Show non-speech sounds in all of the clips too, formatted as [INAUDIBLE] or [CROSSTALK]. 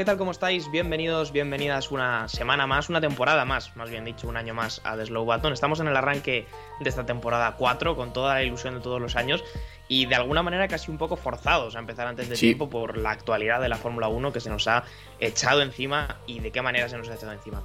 ¿Qué tal? ¿Cómo estáis? Bienvenidos, bienvenidas una semana más, una temporada más, más bien dicho, un año más a The Slow Button. Estamos en el arranque de esta temporada 4 con toda la ilusión de todos los años y de alguna manera casi un poco forzados a empezar antes de Sí. tiempo por la actualidad de la Fórmula 1 que se nos ha echado encima y de qué manera se nos ha echado encima.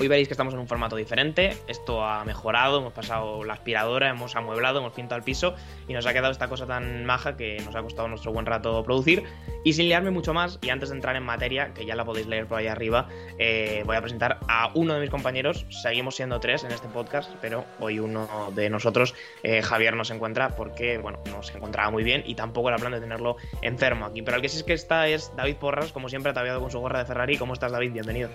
Hoy veréis que estamos en un formato diferente, esto ha mejorado, hemos pasado la aspiradora, hemos amueblado, hemos pintado el piso y nos ha quedado esta cosa tan maja que nos ha costado nuestro buen rato producir. Y sin liarme mucho más, y antes de entrar en materia, que ya la podéis leer por ahí arriba, eh, voy a presentar a uno de mis compañeros. Seguimos siendo tres en este podcast, pero hoy uno de nosotros, eh, Javier, no se encuentra porque, bueno, no se encontraba muy bien y tampoco era plan de tenerlo enfermo aquí. Pero el que sí es que está es David Porras, como siempre, ataviado con su gorra de Ferrari. ¿Cómo estás, David? Bienvenido.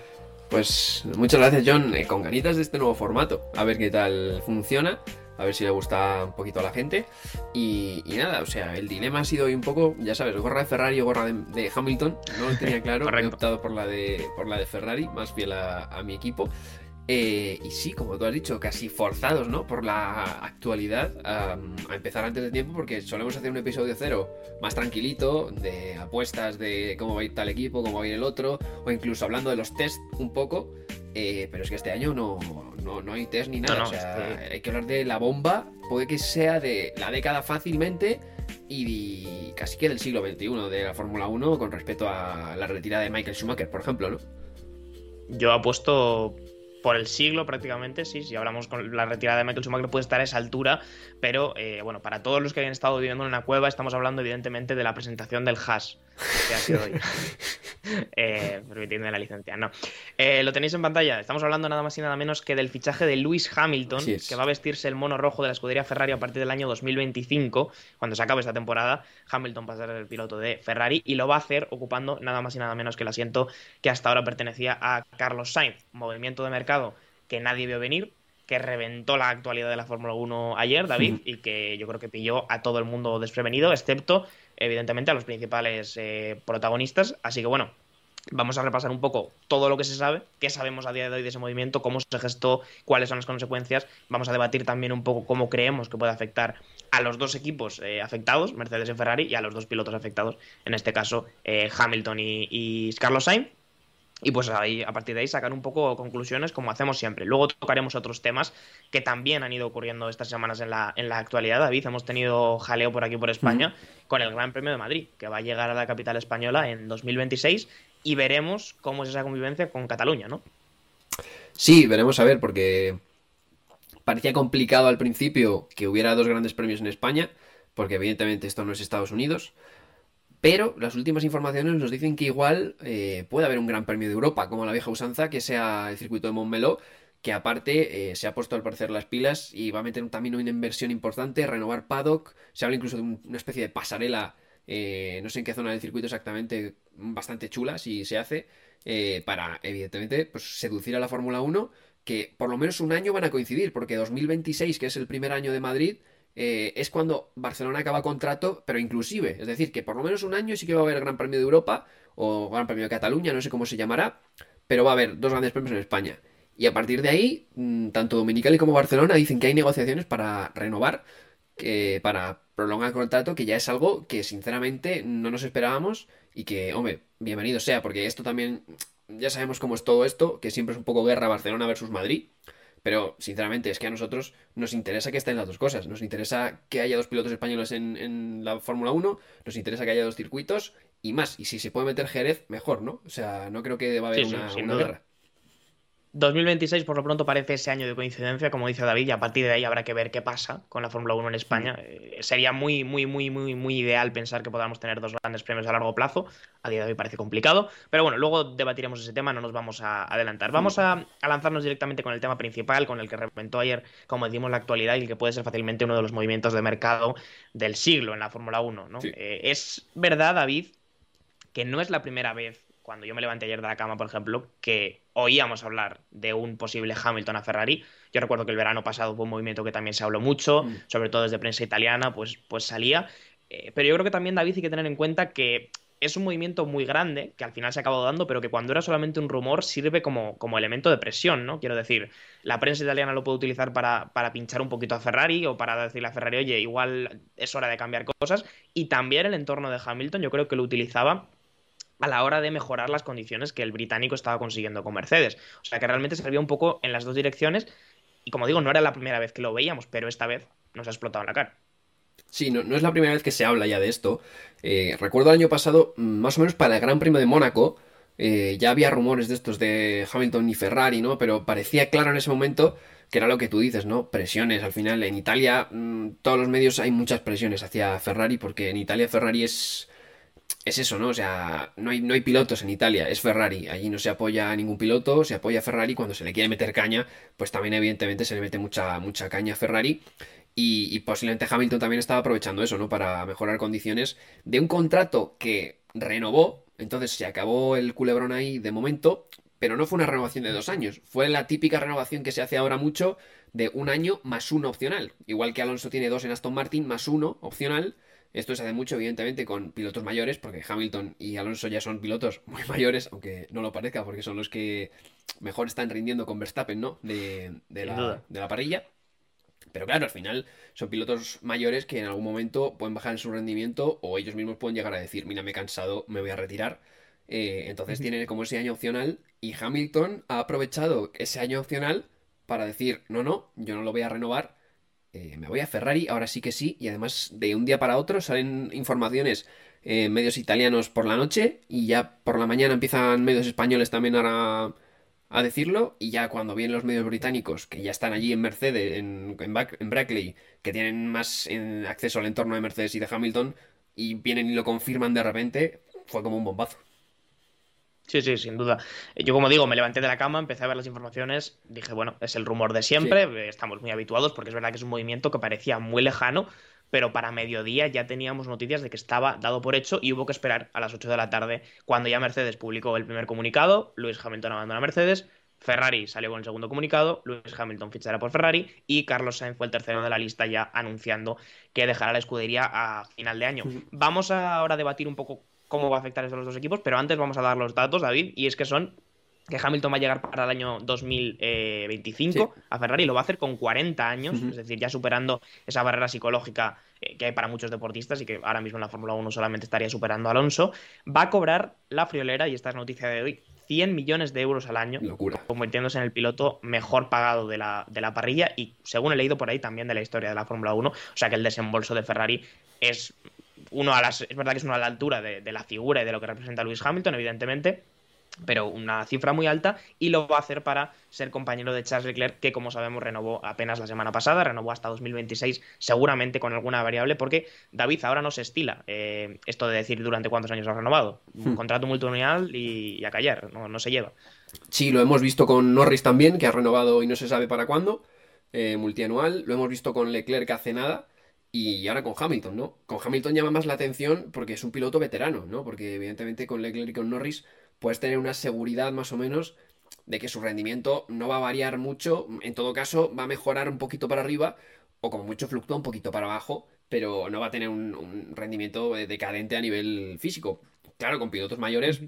Pues muchas gracias, John. Eh, con ganitas de este nuevo formato. A ver qué tal funciona. A ver si le gusta un poquito a la gente. Y, y nada, o sea, el dilema ha sido hoy un poco, ya sabes, gorra de Ferrari o gorra de, de Hamilton. No lo tenía [LAUGHS] claro. He optado por la de, por la de Ferrari, más fiel a, a mi equipo. Eh, y sí, como tú has dicho, casi forzados, ¿no? Por la actualidad a, a empezar antes de tiempo, porque solemos hacer un episodio cero más tranquilito, de apuestas de cómo va a ir tal equipo, cómo va a ir el otro, o incluso hablando de los test un poco. eh, pero es que este año no, no, no hay test ni nada. No, no, o sea, este- hay que hablar de la bomba. Puede que sea de la década fácilmente y casi que del siglo XXI de la Fórmula 1 con respecto a la retirada de Michael Schumacher, por ejemplo, ¿no? Yo apuesto por el siglo prácticamente, sí, si hablamos con la retirada de Michael Schumacher puede estar a esa altura, pero eh, bueno, para todos los que hayan estado viviendo en una cueva estamos hablando evidentemente de la presentación del hash [LAUGHS] eh, permitidme la licencia, no. Eh, lo tenéis en pantalla, estamos hablando nada más y nada menos que del fichaje de Lewis Hamilton, es. que va a vestirse el mono rojo de la escudería Ferrari a partir del año 2025, cuando se acabe esta temporada, Hamilton va a ser el piloto de Ferrari y lo va a hacer ocupando nada más y nada menos que el asiento que hasta ahora pertenecía a Carlos Sainz. Movimiento de mercado que nadie vio venir, que reventó la actualidad de la Fórmula 1 ayer, David, y que yo creo que pilló a todo el mundo desprevenido, excepto, evidentemente, a los principales eh, protagonistas. Así que bueno, vamos a repasar un poco todo lo que se sabe, qué sabemos a día de hoy de ese movimiento, cómo se gestó, cuáles son las consecuencias. Vamos a debatir también un poco cómo creemos que puede afectar a los dos equipos eh, afectados, Mercedes y Ferrari, y a los dos pilotos afectados, en este caso eh, Hamilton y, y Carlos Sainz. Y pues ahí, a partir de ahí sacar un poco conclusiones como hacemos siempre. Luego tocaremos otros temas que también han ido ocurriendo estas semanas en la, en la actualidad, David. Hemos tenido jaleo por aquí por España con el Gran Premio de Madrid, que va a llegar a la capital española en 2026 y veremos cómo es esa convivencia con Cataluña, ¿no? Sí, veremos a ver, porque parecía complicado al principio que hubiera dos grandes premios en España, porque evidentemente esto no es Estados Unidos, pero las últimas informaciones nos dicen que igual eh, puede haber un gran premio de Europa, como la vieja usanza, que sea el circuito de Montmeló, que aparte eh, se ha puesto al parecer las pilas y va a meter también una inversión importante, renovar paddock, se habla incluso de un- una especie de pasarela, eh, no sé en qué zona del circuito exactamente, bastante chula si se hace, para evidentemente pues, seducir a la Fórmula 1, que por lo menos un año van a coincidir, porque 2026, que es el primer año de Madrid, eh, es cuando Barcelona acaba contrato, pero inclusive, es decir, que por lo menos un año sí que va a haber Gran Premio de Europa o Gran Premio de Cataluña, no sé cómo se llamará, pero va a haber dos grandes premios en España. Y a partir de ahí, mm, tanto Dominicali como Barcelona dicen que hay negociaciones para renovar, para prolongar el contrato, que ya es algo que sinceramente no nos esperábamos y que, hombre, bienvenido sea, porque esto también, ya sabemos cómo es todo esto, que siempre es un poco guerra Barcelona versus Madrid. Pero, sinceramente, es que a nosotros nos interesa que estén las dos cosas. Nos interesa que haya dos pilotos españoles en, en la Fórmula 1, nos interesa que haya dos circuitos y más. Y si se puede meter Jerez, mejor, ¿no? O sea, no creo que va a haber Sí, una, una guerra. 2026 por lo pronto parece ese año de coincidencia, como dice David, y a partir de ahí habrá que ver qué pasa con la Fórmula 1 en España. Eh, sería muy, muy, muy, muy, muy ideal pensar que podamos tener dos grandes premios a largo plazo. A día de hoy parece complicado, pero bueno, luego debatiremos ese tema, no nos vamos a adelantar. Vamos a, a lanzarnos directamente con el tema principal, con el que reventó ayer, como decimos, la actualidad y el que puede ser fácilmente uno de los movimientos de mercado del siglo en la Fórmula 1. ¿no? Sí. Eh, es verdad, David, que no es la primera vez cuando yo me levanté ayer de la cama, por ejemplo, que oíamos hablar de un posible Hamilton a Ferrari. Yo recuerdo que el verano pasado fue un movimiento que también se habló mucho, mm. sobre todo desde prensa italiana, pues, pues salía. Eh, pero yo creo que también, David, hay que tener en cuenta que es un movimiento muy grande, que al final se ha acabado dando, pero que cuando era solamente un rumor sirve como, como elemento de presión, ¿no? Quiero decir, la prensa italiana lo puede utilizar para, para, pinchar un poquito a Ferrari o para decirle a Ferrari, oye, igual es hora de cambiar cosas. Y también el entorno de Hamilton yo creo que lo utilizaba a la hora de mejorar las condiciones que el británico estaba consiguiendo con Mercedes. O sea que realmente servía un poco en las dos direcciones. Y como digo, no era la primera vez que lo veíamos, pero esta vez nos ha explotado la cara. Sí, no, no es la primera vez que se habla ya de esto. Eh, recuerdo el año pasado, mm, más o menos para el Gran Premio de Mónaco, eh, ya había rumores de estos de Hamilton y Ferrari, ¿no? Pero parecía claro en ese momento que era lo que tú dices, ¿no? Presiones. Al final, en Italia, mm, todos los medios hay muchas presiones hacia Ferrari, porque en Italia Ferrari es. Es eso, ¿no? O sea, no hay, no hay pilotos en Italia, es Ferrari. Allí no se apoya a ningún piloto, se apoya a Ferrari. Cuando se le quiere meter caña, pues también, evidentemente, se le mete mucha, mucha caña a Ferrari. Y, posiblemente Hamilton también estaba aprovechando eso, ¿no? Para mejorar condiciones de un contrato que renovó. Entonces se acabó el culebrón ahí de momento, pero no fue una renovación de dos años. Fue la típica renovación que se hace ahora mucho de un año más uno opcional. Igual que Alonso tiene dos en Aston Martin más uno opcional. Esto se hace mucho, evidentemente, con pilotos mayores, porque Hamilton y Alonso ya son pilotos [LAUGHS] muy mayores, aunque no lo parezca, porque son los que mejor están rindiendo con Verstappen, ¿no? De, de, la, de la parrilla. Pero claro, al final son pilotos mayores que en algún momento pueden bajar en su rendimiento o ellos mismos pueden llegar a decir, mira, me he cansado, me voy a retirar. Eh, entonces tienen como ese año opcional y Hamilton ha aprovechado ese año opcional para decir, no, no, yo no lo voy a renovar, eh, me voy a Ferrari, ahora sí que sí, y además de un día para otro salen informaciones en medios italianos por la noche y ya por la mañana empiezan medios españoles también a a decirlo y ya cuando vienen los medios británicos que ya están allí en Mercedes, en, en, Brackley, que tienen más acceso al entorno de Mercedes y de Hamilton y vienen y lo confirman de repente, fue como un bombazo. Sí, sí, sin duda. Yo, como digo, me levanté de la cama, empecé a ver las informaciones, dije, bueno, es el rumor de siempre, estamos muy habituados porque es verdad que es un movimiento que parecía muy lejano, pero para mediodía ya teníamos noticias de que estaba dado por hecho y hubo que esperar a las 8 de la tarde cuando ya Mercedes publicó el primer comunicado, Luis Hamilton abandona Mercedes, Ferrari salió con el segundo comunicado, Luis Hamilton fichará por Ferrari y Carlos Sainz fue el tercero de la lista ya anunciando que dejará la escudería a final de año. Vamos ahora a debatir un poco cómo va a afectar esto a los dos equipos, pero antes vamos a dar los datos, David, y es que son que Hamilton va a llegar para el año 2025 a Ferrari, lo va a hacer con 40 años, es decir, ya superando esa barrera psicológica eh, que hay para muchos deportistas y que ahora mismo en la Fórmula 1 solamente estaría superando a Alonso, va a cobrar la friolera, y esta es noticia de hoy, 100 millones de euros al año, Locura. convirtiéndose en el piloto mejor pagado de la, de la parrilla y, según he leído por ahí, también de la historia de la Fórmula 1, o sea que el desembolso de Ferrari es uno a las, es verdad que es uno a la altura de, de la figura y de lo que representa Lewis Hamilton, evidentemente, pero una cifra muy alta y lo va a hacer para ser compañero de Charles Leclerc, que como sabemos renovó apenas la semana pasada, renovó hasta 2026, seguramente con alguna variable, porque David ahora no se estila eh, esto de decir durante cuántos años ha renovado. Un hmm. contrato multianual y, a callar, no, se lleva. Sí, lo hemos visto con Norris también, que ha renovado y no se sabe para cuándo, eh, multianual, lo hemos visto con Leclerc hace nada. Y ahora con Hamilton, ¿no? Con Hamilton llama más la atención porque es un piloto veterano, ¿no? Porque evidentemente con Leclerc y con Norris puedes tener una seguridad más o menos de que su rendimiento no va a variar mucho, en todo caso va a mejorar un poquito para arriba o como mucho fluctúa un poquito para abajo, pero no va a tener un, rendimiento decadente a nivel físico. Claro, con pilotos mayores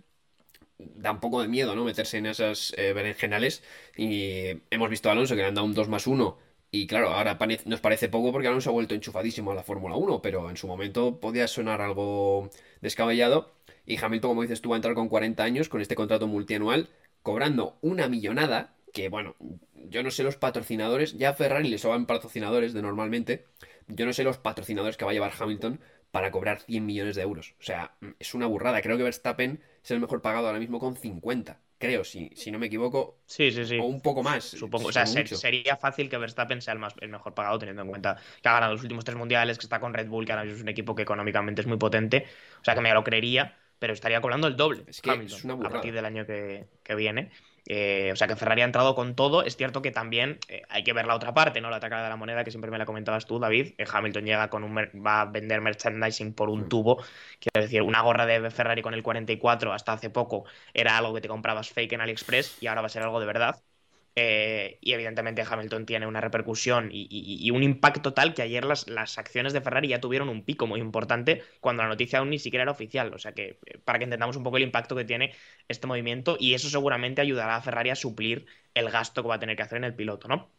da un poco de miedo, ¿no? Meterse en esas eh, berenjenales y hemos visto a Alonso que le han dado un 2 más 1 y claro, ahora nos parece poco porque Alonso ha vuelto enchufadísimo a la Fórmula 1, pero en su momento podía sonar algo descabellado y Hamilton, como dices tú, va a entrar con 40 años con este contrato multianual, cobrando una millonada, que bueno, yo no sé los patrocinadores, ya a Ferrari le sobran patrocinadores de normalmente, yo no sé los patrocinadores que va a llevar Hamilton para cobrar 100 millones de euros. O sea, es una burrada. Creo que Verstappen es el mejor pagado ahora mismo con 50. Creo, si, si no me equivoco. Sí, sí, sí. O un poco más. Supongo. O sea, sería fácil que Verstappen sea el, más, el mejor pagado, teniendo en cuenta que ha ganado los últimos tres mundiales, que está con Red Bull, que ahora es un equipo que económicamente es muy potente. O sea, que me lo creería pero estaría cobrando el doble es que es una a partir del año que, que viene. Eh, o sea que Ferrari ha entrado con todo. Es cierto que también eh, hay que ver la otra parte, ¿no? La atacada de la moneda, que siempre me la comentabas tú, David. Eh, Hamilton llega con un va a vender merchandising por un tubo. Quiero decir, una gorra de Ferrari con el 44 hasta hace poco era algo que te comprabas fake en AliExpress y ahora va a ser algo de verdad. Eh, y evidentemente Hamilton tiene una repercusión y, un impacto tal que ayer las, las, acciones de Ferrari ya tuvieron un pico muy importante cuando la noticia aún ni siquiera era oficial. O sea que eh, para que entendamos un poco el impacto que tiene este movimiento y eso seguramente ayudará a Ferrari a suplir el gasto que va a tener que hacer en el piloto, ¿no?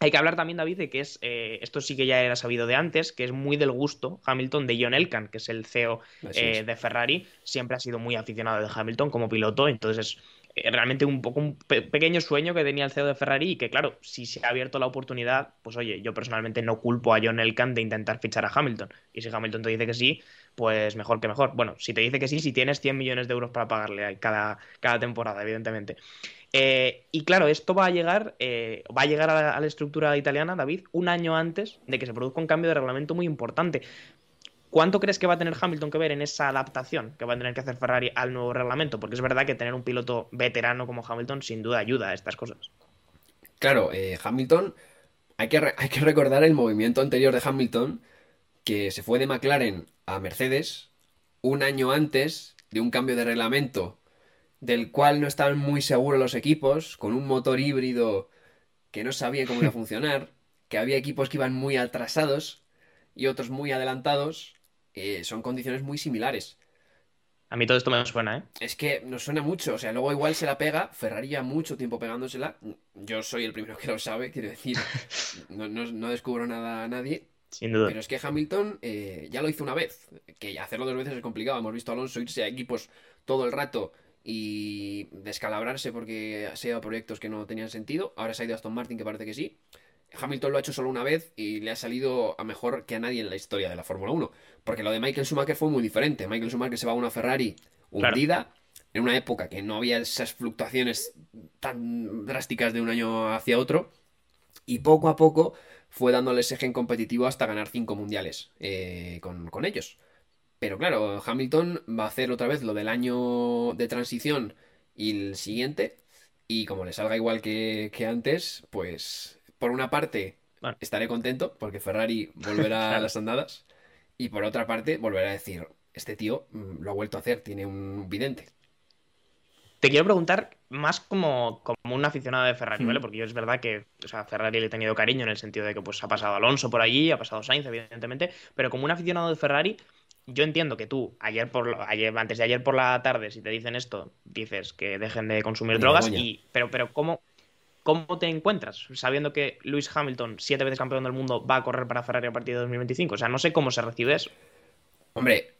Hay que hablar también, David, de que es, eh, esto sí que ya era sabido de antes, que es muy del gusto Hamilton de John Elkan, que es el CEO de Ferrari. Siempre ha sido muy aficionado de Hamilton como piloto, entonces es realmente un poco un pequeño sueño que tenía el CEO de Ferrari y que claro, si se ha abierto la oportunidad, pues oye, yo personalmente no culpo a John Elkann de intentar fichar a Hamilton. Y si Hamilton te dice que sí, pues mejor que mejor. Bueno, si te dice que sí, si tienes 100 millones de euros para pagarle cada, cada temporada, evidentemente. Eh, y claro, esto va a llegar, eh, va a llegar a la, estructura italiana, David, un año antes de que se produzca un cambio de reglamento muy importante. ¿Cuánto crees que va a tener Hamilton que ver en esa adaptación que va a tener que hacer Ferrari al nuevo reglamento? Porque es verdad que tener un piloto veterano como Hamilton sin duda ayuda a estas cosas. Claro, eh, Hamilton, hay que, hay que recordar el movimiento anterior de Hamilton, que se fue de McLaren a Mercedes un año antes de un cambio de reglamento del cual no estaban muy seguros los equipos, con un motor híbrido que no sabía cómo iba a [LAUGHS] funcionar, que había equipos que iban muy atrasados y otros muy adelantados, eh, son condiciones muy similares. A mí todo esto me suena, ¿eh? Es que nos suena mucho, o sea, luego igual se la pega, Ferrari ya mucho tiempo pegándosela, yo soy el primero que lo sabe, quiero decir, [LAUGHS] no, descubro nada a nadie. Sin duda. Pero es que Hamilton eh, ya lo hizo una vez, que hacerlo dos veces es complicado, hemos visto a Alonso irse a equipos todo el rato y descalabrarse porque se ido a proyectos que no tenían sentido, ahora se ha ido a Aston Martin que parece que sí. Hamilton lo ha hecho solo una vez y le ha salido a mejor que a nadie en la historia de la Fórmula 1. Porque lo de Michael Schumacher fue muy diferente. Michael Schumacher se va a una Ferrari hundida en una época que no había esas fluctuaciones tan drásticas de un año hacia otro. Y poco a poco fue dándole ese gen competitivo hasta ganar cinco mundiales eh, con, ellos. Pero claro, Hamilton va a hacer otra vez lo del año de transición y el siguiente. Y como le salga igual que, que antes, pues por una parte, estaré contento porque Ferrari volverá [LAUGHS] a las andadas. Y por otra parte, volverá a decir, este tío mm, lo ha vuelto a hacer, tiene un vidente. Te quiero preguntar más como, como un aficionado de Ferrari, ¿vale? Porque yo es verdad que a Ferrari le he tenido cariño en el sentido de que pues, ha pasado Alonso por allí, ha pasado Sainz, evidentemente, pero como un aficionado de Ferrari, yo entiendo que tú, ayer por ayer, antes de ayer por la tarde, si te dicen esto, dices que dejen de consumir drogas, y, pero, pero ¿cómo, ¿Cómo te encuentras sabiendo que Lewis Hamilton, siete veces campeón del mundo, va a correr para Ferrari a partir de 2025? O sea, no sé cómo se recibe eso. Hombre,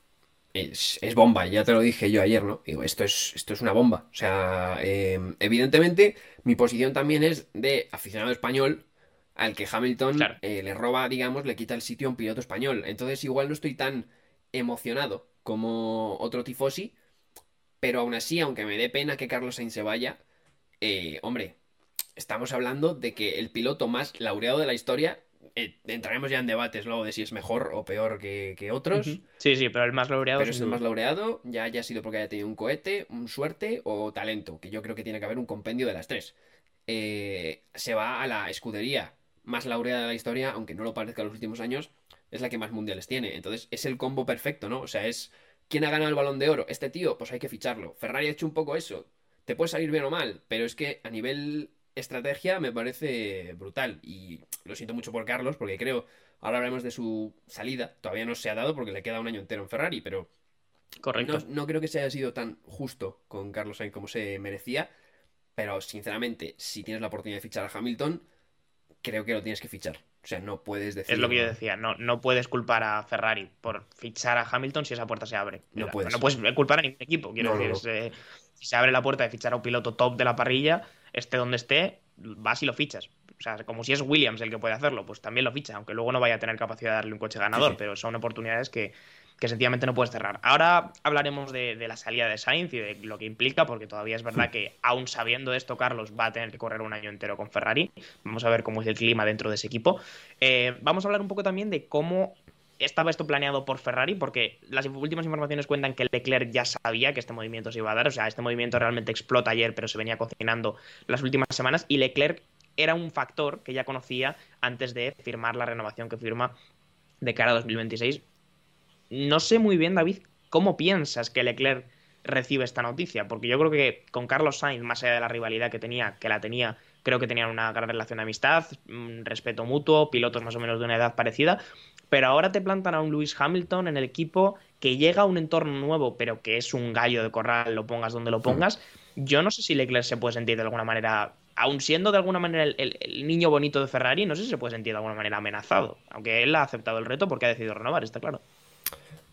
es, bomba, ya te lo dije yo ayer, ¿no? Digo, esto es, esto es una bomba. O sea, eh, evidentemente, mi posición también es de aficionado español al que Hamilton eh, le roba, digamos, le quita el sitio a un piloto español. Entonces, igual no estoy tan emocionado como otro tifosi, pero aún así, aunque me dé pena que Carlos Sainz se vaya, eh, hombre, estamos hablando de que el piloto más laureado de la historia, eh, entraremos ya en debates luego de si es mejor o peor que, otros. Sí, sí, pero el más laureado. Pero es el más laureado, ya haya sido porque haya tenido un cohete, un suerte o talento, que yo creo que tiene que haber un compendio de las tres. Eh, se va a la escudería más laureada de la historia, aunque no lo parezca en los últimos años, es la que más mundiales tiene. Entonces es el combo perfecto, ¿no? O sea, es ¿quién ha ganado el balón de oro? Este tío, pues hay que ficharlo. Ferrari ha hecho un poco eso. Te puede salir bien o mal, pero es que a nivel estrategia me parece brutal. Y lo siento mucho por Carlos, porque creo, ahora hablaremos de su salida, todavía no se ha dado porque le queda un año entero en Ferrari, pero Correcto. No, creo que se haya sido tan justo con Carlos Sainz como se merecía. Pero sinceramente, si tienes la oportunidad de fichar a Hamilton, creo que lo tienes que fichar. O sea, no puedes decir. Es lo que yo decía, no, no puedes culpar a Ferrari por fichar a Hamilton si esa puerta se abre. No, puedes. No puedes culpar a ningún equipo. Quiero decir, eh, si se abre la puerta de fichar a un piloto top de la parrilla, esté donde esté, vas y lo fichas. O sea, como si es Williams el que puede hacerlo, pues también lo ficha, aunque luego no vaya a tener capacidad de darle un coche ganador, pero son oportunidades que, sencillamente no puedes cerrar. Ahora hablaremos de, la salida de Sainz y de lo que implica, porque todavía es verdad que, aún sabiendo esto, Carlos va a tener que correr un año entero con Ferrari. Vamos a ver cómo es el clima dentro de ese equipo. Eh, vamos a hablar un poco también de cómo ¿Estaba esto planeado por Ferrari? Porque las últimas informaciones cuentan que Leclerc ya sabía que este movimiento se iba a dar. O sea, este movimiento realmente explota ayer, pero se venía cocinando las últimas semanas. Y Leclerc era un factor que ya conocía antes de firmar la renovación que firma de cara a 2026. No sé muy bien, David, cómo piensas que Leclerc recibe esta noticia, porque yo creo que con Carlos Sainz, más allá de la rivalidad que tenía, que la tenía, creo que tenían una gran relación de amistad, respeto mutuo, pilotos más o menos de una edad parecida, pero ahora te plantan a un Lewis Hamilton en el equipo que llega a un entorno nuevo, pero que es un gallo de corral, lo pongas donde lo pongas. Yo no sé si Leclerc se puede sentir de alguna manera, aun siendo de alguna manera el, el, niño bonito de Ferrari, no sé si se puede sentir de alguna manera amenazado, aunque él ha aceptado el reto porque ha decidido renovar, está claro.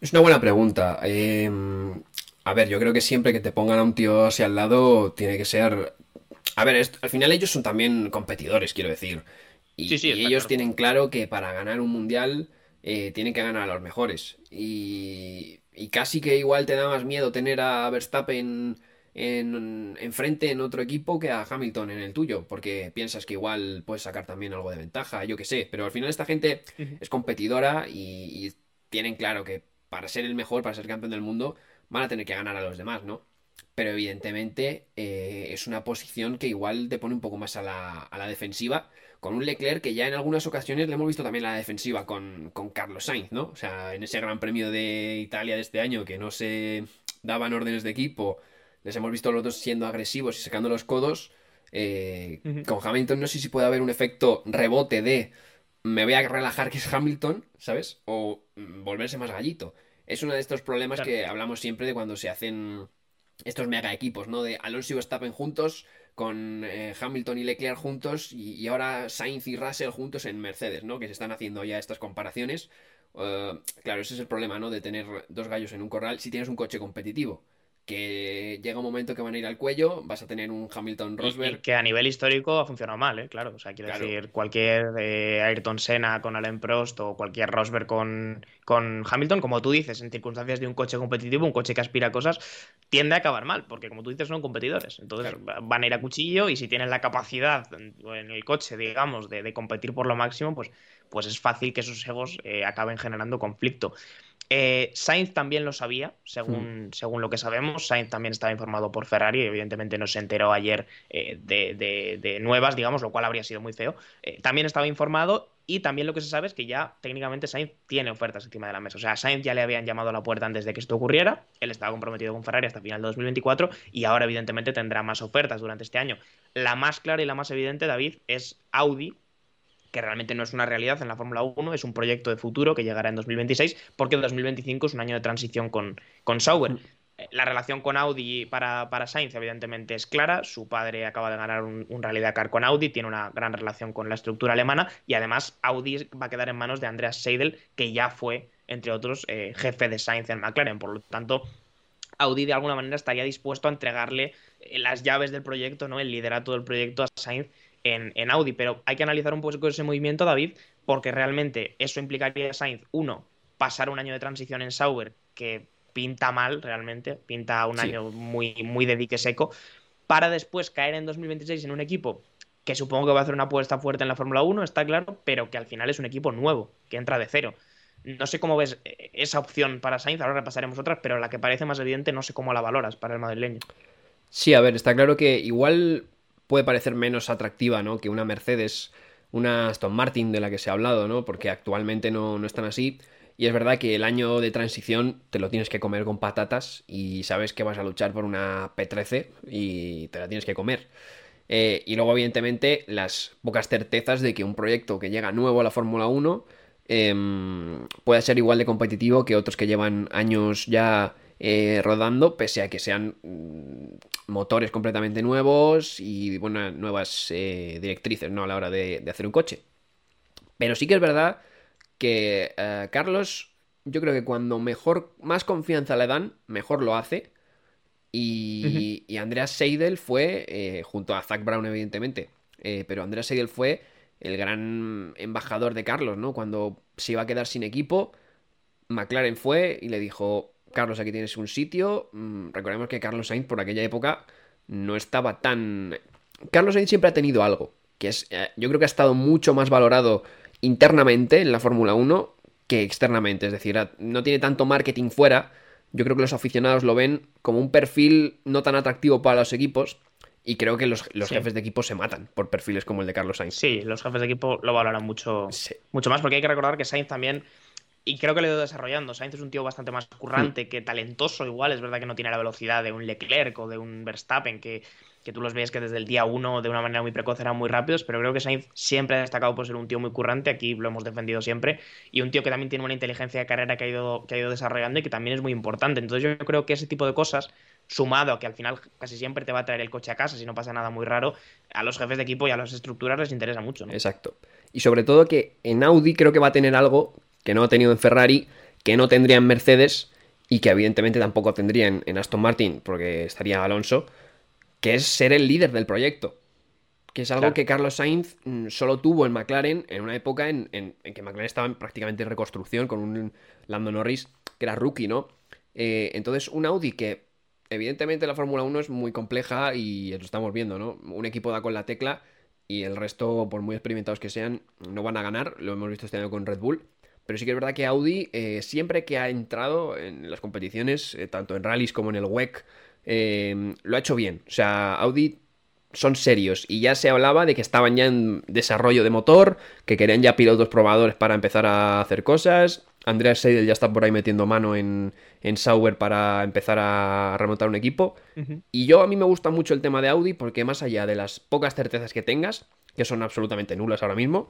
Es una buena pregunta. Eh, a ver, yo creo que siempre que te pongan a un tío así al lado, tiene que ser. A ver, al final ellos son también competidores, quiero decir. Y, ellos tienen claro que para ganar un mundial eh, tienen que ganar a los mejores. Y, y, casi que igual te da más miedo tener a Verstappen en, enfrente en otro equipo que a Hamilton en el tuyo, porque piensas que igual puedes sacar también algo de ventaja, yo que sé. Pero al final esta gente es competidora y, y tienen claro que para ser el mejor, para ser campeón del mundo, van a tener que ganar a los demás, ¿no? Pero evidentemente eh, es una posición que igual te pone un poco más a la, defensiva, con un Leclerc que ya en algunas ocasiones le hemos visto también la defensiva con, Carlos Sainz, ¿no? O sea, en ese Gran Premio de Italia de este año que no se daban órdenes de equipo, les hemos visto los dos siendo agresivos y sacando los codos. Eh, con Hamilton no sé si puede haber un efecto rebote de me voy a relajar que es Hamilton, ¿sabes? O mm, volverse más gallito es uno de estos problemas que hablamos siempre de cuando se hacen estos mega equipos, ¿no? De Alonso y Verstappen juntos, con eh, Hamilton y Leclerc juntos, y, ahora Sainz y Russell juntos en Mercedes, ¿no? Que se están haciendo ya estas comparaciones. Eh, claro, ese es el problema, ¿no? De tener dos gallos en un corral si tienes un coche competitivo que llega un momento que van a ir al cuello, vas a tener un Hamilton Rosberg. que a nivel histórico ha funcionado mal, ¿eh? claro. O sea, quiero decir, cualquier de Ayrton Senna con Alain Prost o cualquier Rosberg con, con Hamilton, como tú dices, en circunstancias de un coche competitivo, un coche que aspira a cosas, tiende a acabar mal, porque como tú dices, son competidores. Entonces van a ir a cuchillo y si tienen la capacidad en, el coche, digamos, de, competir por lo máximo, pues, pues es fácil que esos egos eh, acaben generando conflicto. Eh, Sainz también lo sabía, según, hmm. según lo que sabemos. Sainz también estaba informado por Ferrari, evidentemente no se enteró ayer eh, de, nuevas, digamos, lo cual habría sido muy feo. Eh, también estaba informado y también lo que se sabe es que ya técnicamente Sainz tiene ofertas encima de la mesa. O sea, Sainz ya le habían llamado a la puerta antes de que esto ocurriera. Él estaba comprometido con Ferrari hasta final de 2024 y ahora evidentemente tendrá más ofertas durante este año. La más clara y la más evidente, David, es Audi, que realmente no es una realidad en la Fórmula 1, es un proyecto de futuro que llegará en 2026, porque el 2025 es un año de transición con, con Sauber. Mm. Eh, la relación con Audi para, para Sainz, evidentemente, es clara. Su padre acaba de ganar un, un, Rally Dakar con Audi, tiene una gran relación con la estructura alemana y además Audi va a quedar en manos de Andreas Seidel, que ya fue, entre otros, eh, jefe de Sainz en McLaren. Por lo tanto, Audi de alguna manera estaría dispuesto a entregarle eh, las llaves del proyecto, ¿no? el liderato del proyecto a Sainz en, Audi. Pero hay que analizar un poco ese movimiento, David, porque realmente eso implicaría a Sainz, uno, pasar un año de transición en Sauber, que pinta mal realmente, pinta un año muy, muy de dique seco, para después caer en 2026 en un equipo que supongo que va a hacer una apuesta fuerte en la Fórmula 1, está claro, pero que al final es un equipo nuevo, que entra de cero. No sé cómo ves eh, esa opción para Sainz, ahora repasaremos otras, pero la que parece más evidente no sé cómo la valoras para el madrileño. Sí, a ver, está claro que igual puede parecer menos atractiva, ¿no? Que una Mercedes, una Aston Martin de la que se ha hablado, ¿no? Porque actualmente no, no están así. Y es verdad que el año de transición te lo tienes que comer con patatas y sabes que vas a luchar por una P13 y te la tienes que comer. Eh, y luego, evidentemente, las pocas certezas de que un proyecto que llega nuevo a la Fórmula 1 em, pueda ser igual de competitivo que otros que llevan años ya eh, rodando, pese a que sean mm, motores completamente nuevos y bueno, nuevas eh, directrices ¿no? a la hora de, hacer un coche. Pero sí que es verdad que eh, Carlos, yo creo que cuando mejor, más confianza le dan, mejor lo hace. Y, Andreas Seidel fue, junto a Zach Brown, evidentemente, pero Andreas Seidel fue el gran embajador de Carlos, ¿no? Cuando se iba a quedar sin equipo, McLaren fue y le dijo, Carlos, aquí tienes un sitio. Mm, recordemos que Carlos Sainz por aquella época no estaba tan... Carlos Sainz siempre ha tenido algo, que es, eh, yo creo que ha estado mucho más valorado internamente en la Fórmula 1 que externamente. Es decir, no tiene tanto marketing fuera. Yo creo que los aficionados lo ven como un perfil no tan atractivo para los equipos. Y creo que los, jefes de equipo se matan por perfiles como el de Carlos Sainz. Sí, los jefes de equipo lo valoran mucho, mucho más, porque hay que recordar que Sainz también y creo que lo he ido desarrollando. Sainz es un tío bastante más currante, que talentoso igual. Es verdad que no tiene la velocidad de un Leclerc o de un Verstappen, que, que tú los ves que desde el día uno de una manera muy precoz eran muy rápidos, pero creo que Sainz siempre ha destacado por ser un tío muy currante, aquí lo hemos defendido siempre, y un tío que también tiene una inteligencia de carrera que ha ido, que ha ido desarrollando y que también es muy importante. Entonces yo creo que ese tipo de cosas, sumado a que al final casi siempre te va a traer el coche a casa si no pasa nada muy raro, a los jefes de equipo y a las estructuras les interesa mucho. Exacto. Y sobre todo que en Audi creo que va a tener algo que no ha tenido en Ferrari, que no tendría en Mercedes y que evidentemente tampoco tendría en, Aston Martin, porque estaría Alonso, que es ser el líder del proyecto. Que es algo que Carlos Sainz mm, solo tuvo en McLaren en una época en, que McLaren estaba prácticamente en reconstrucción con un Lando Norris que era rookie, ¿no? Eh, entonces, un Audi que evidentemente la Fórmula 1 es muy compleja y lo estamos viendo, ¿no? Un equipo da con la tecla y el resto, por muy experimentados que sean, no van a ganar. Lo hemos visto este año con Red Bull. Pero sí que es verdad que Audi, eh, siempre que ha entrado en las competiciones, eh, tanto en rallies como en el WEC, eh, lo ha hecho bien. O sea, Audi son serios y ya se hablaba de que estaban ya en desarrollo de motor, que querían ya pilotos probadores para empezar a hacer cosas. Andreas Seidel ya está por ahí metiendo mano en, en Sauber para empezar a remontar un equipo. Y yo a mí me gusta mucho el tema de Audi porque más allá de las pocas certezas que tengas, que son absolutamente nulas ahora mismo,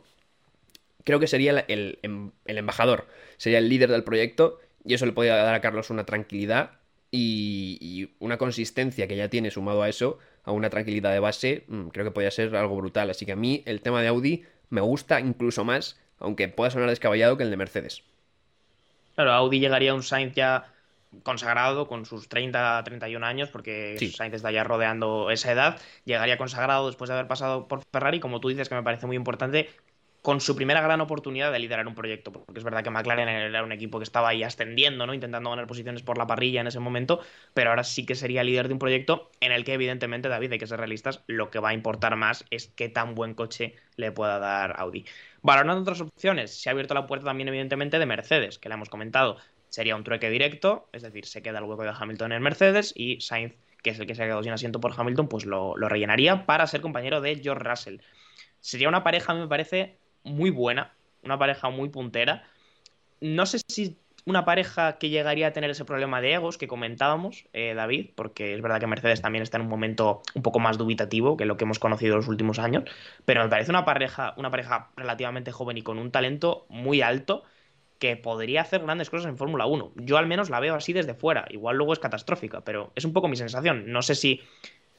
creo que sería el, em, el, embajador, sería el líder del proyecto y eso le podría dar a Carlos una tranquilidad y, una consistencia que ya tiene sumado a eso, a una tranquilidad de base, mm, creo que podría ser algo brutal. Así que a mí el tema de Audi me gusta incluso más, aunque pueda sonar descabellado, que el de Mercedes. Claro, Audi llegaría a un Sainz ya consagrado con sus 30, 31 años, porque Sainz está ya rodeando esa edad, llegaría consagrado después de haber pasado por Ferrari, como tú dices, que me parece muy importante, con su primera gran oportunidad de liderar un proyecto, porque es verdad que McLaren era un equipo que estaba ahí ascendiendo, ¿no? intentando ganar posiciones por la parrilla en ese momento, pero ahora sí que sería líder de un proyecto en el que evidentemente, David, hay que ser realistas, lo que va a importar más es qué tan buen coche le pueda dar Audi. Valorando otras opciones, se ha abierto la puerta también evidentemente de Mercedes, que le hemos comentado, sería un trueque directo, es decir, se queda el hueco de Hamilton en Mercedes y Sainz, que es el que se ha quedado sin asiento por Hamilton, pues lo, lo rellenaría para ser compañero de George Russell. Sería una pareja, me parece, muy buena, una pareja muy puntera. No sé si una pareja que llegaría a tener ese problema de egos que comentábamos, eh, David, porque es verdad que Mercedes también está en un momento un poco más dubitativo que lo que hemos conocido los últimos años, pero me parece una pareja, una pareja relativamente joven y con un talento muy alto que podría hacer grandes cosas en Fórmula 1. Yo al menos la veo así desde fuera, igual luego es catastrófica, pero es un poco mi sensación. No sé si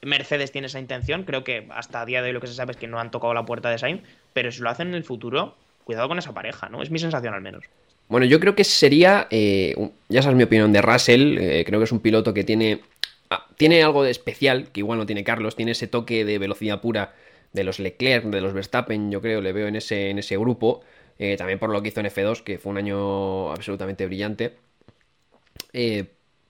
Mercedes tiene esa intención. Creo que hasta a día de hoy lo que se sabe es que no han tocado la puerta de Sainz, pero si lo hacen en el futuro, cuidado con esa pareja, ¿no? Es mi sensación al menos. Bueno, yo creo que sería, eh, ya sabes mi opinión de Russell, eh, creo que es un piloto que tiene, ah, tiene algo de especial, que igual no tiene Carlos, tiene ese toque de velocidad pura de los Leclerc, de los Verstappen, yo creo, le veo en ese, en ese grupo, eh, también por lo que hizo en F2, que fue un año absolutamente brillante.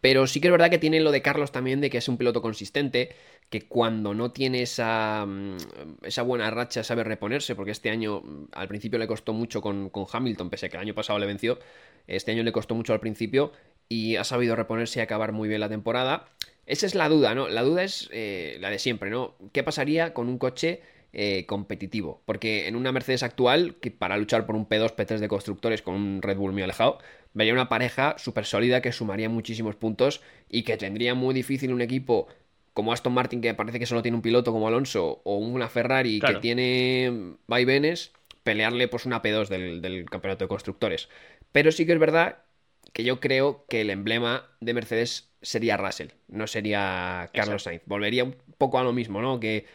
pero sí que es verdad que tiene lo de Carlos también, de que es un piloto consistente, que cuando no tiene esa, mm, esa buena racha sabe reponerse, porque este año mm, al principio le costó mucho con, Hamilton, pese a que el año pasado le venció, este año le costó mucho al principio y ha sabido reponerse y acabar muy bien la temporada. Esa es la duda, ¿no? La duda es eh, la de siempre, ¿no? ¿Qué pasaría con un coche eh, competitivo? Porque en una Mercedes actual, que para luchar por un P2, P3 de constructores con un Red Bull muy alejado, vería una pareja súper sólida que sumaría muchísimos puntos y que tendría muy difícil un equipo como Aston Martin, que parece que solo tiene un piloto como Alonso, o una Ferrari que tiene vaivenes, pelearle pues una P2 del, campeonato de constructores. Pero sí que es verdad que yo creo que el emblema de Mercedes sería Russell, no sería Carlos Sainz. Volvería un poco a lo mismo, ¿no? Que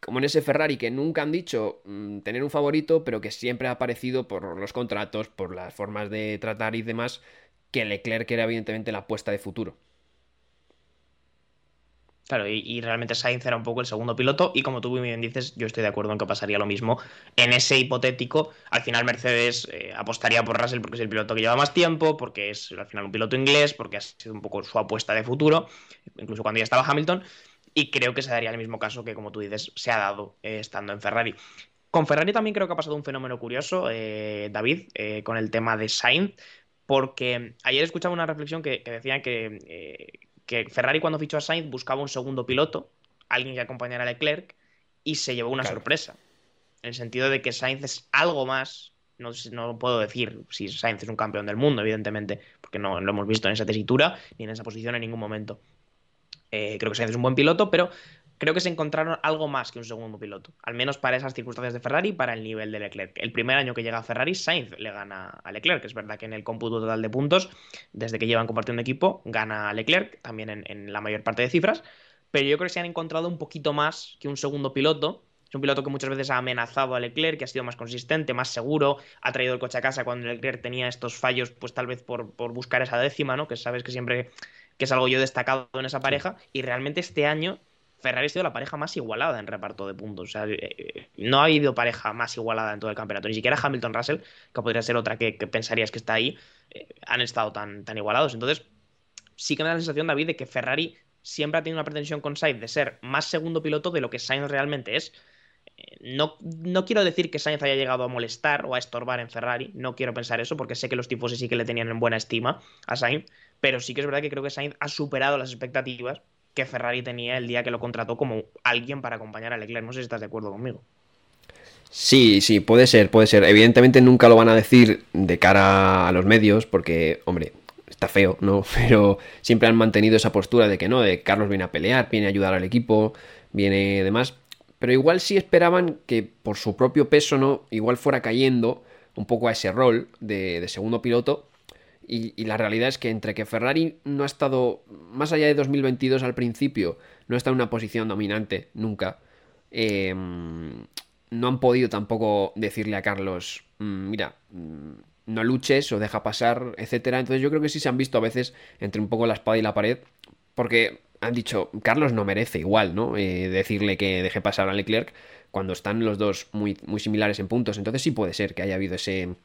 como en ese Ferrari que nunca han dicho mm, tener un favorito, pero que siempre ha aparecido por los contratos, por las formas de tratar y demás, que Leclerc era evidentemente la apuesta de futuro. Claro, y, realmente Sainz era un poco el segundo piloto y como tú muy bien dices, yo estoy de acuerdo en que pasaría lo mismo. En ese hipotético, al final Mercedes eh, apostaría por Russell porque es el piloto que lleva más tiempo, porque es al final un piloto inglés, porque ha sido un poco su apuesta de futuro, incluso cuando ya estaba Hamilton, y creo que se daría el mismo caso que como tú dices, se ha dado eh, estando en Ferrari. Con Ferrari también creo que ha pasado un fenómeno curioso, eh, David, eh, con el tema de Sainz, porque ayer escuchaba una reflexión que, decía que, eh, que, Ferrari cuando fichó a Sainz buscaba un segundo piloto, alguien que acompañara a Leclerc, y se llevó una sorpresa. En el sentido de que Sainz es algo más, no, no puedo decir si Sainz es un campeón del mundo, evidentemente, porque no lo hemos visto en esa tesitura ni en esa posición en ningún momento. creo que Sainz es un buen piloto, pero creo que se encontraron algo más que un segundo piloto, al menos para esas circunstancias de Ferrari y para el nivel de Leclerc. El primer año que llega a Ferrari, Sainz le gana a Leclerc, es verdad que en el cómputo total de puntos, desde que llevan compartiendo equipo, gana a Leclerc, también en, la mayor parte de cifras, pero yo creo que se han encontrado un poquito más que un segundo piloto. Es un piloto que muchas veces ha amenazado a Leclerc, que ha sido más consistente, más seguro, ha traído el coche a casa cuando Leclerc tenía estos fallos, pues tal vez por, por buscar esa décima, ¿no? Que sabes que siempre que es algo yo destacado en esa pareja, y realmente este año Ferrari ha sido la pareja más igualada en reparto de puntos. O sea, eh, no ha habido pareja más igualada en todo el campeonato. Ni siquiera Hamilton-Russell, que podría ser otra que, pensarías que está ahí, eh, han estado tan, tan igualados. Entonces, sí que me da la sensación, David, de que Ferrari siempre ha tenido una pretensión con Sainz de ser más segundo piloto de lo que Sainz realmente es. Eh, no, no, quiero decir que Sainz haya llegado a molestar o a estorbar en Ferrari, no quiero pensar eso, porque sé que los tipos sí que le tenían en buena estima a Sainz, pero sí que es verdad que creo que Sainz ha superado las expectativas que Ferrari tenía el día que lo contrató como alguien para acompañar a Leclerc. No sé si estás de acuerdo conmigo. Sí, sí, puede ser, puede ser. Evidentemente nunca lo van a decir de cara a los medios, porque, hombre, está feo, ¿no? [LAUGHS] Pero siempre han mantenido esa postura de que no, de Carlos viene a pelear, viene a ayudar al equipo, viene demás. Pero igual sí esperaban que por su propio peso, ¿no? Igual fuera cayendo un poco a ese rol de, de segundo piloto y, la realidad es que entre que Ferrari no ha estado, más allá de 2022 al principio, no está en una posición dominante nunca, em, no han podido tampoco decirle a Carlos, mm, mira, mm, no luches o deja pasar, etcétera. Entonces yo creo que sí se han visto a veces entre un poco la espada y la pared, porque han dicho, Carlos no merece igual, ¿no? Eh, decirle que deje pasar a Leclerc cuando están los dos muy, muy similares en puntos. Entonces sí puede ser que haya habido ese,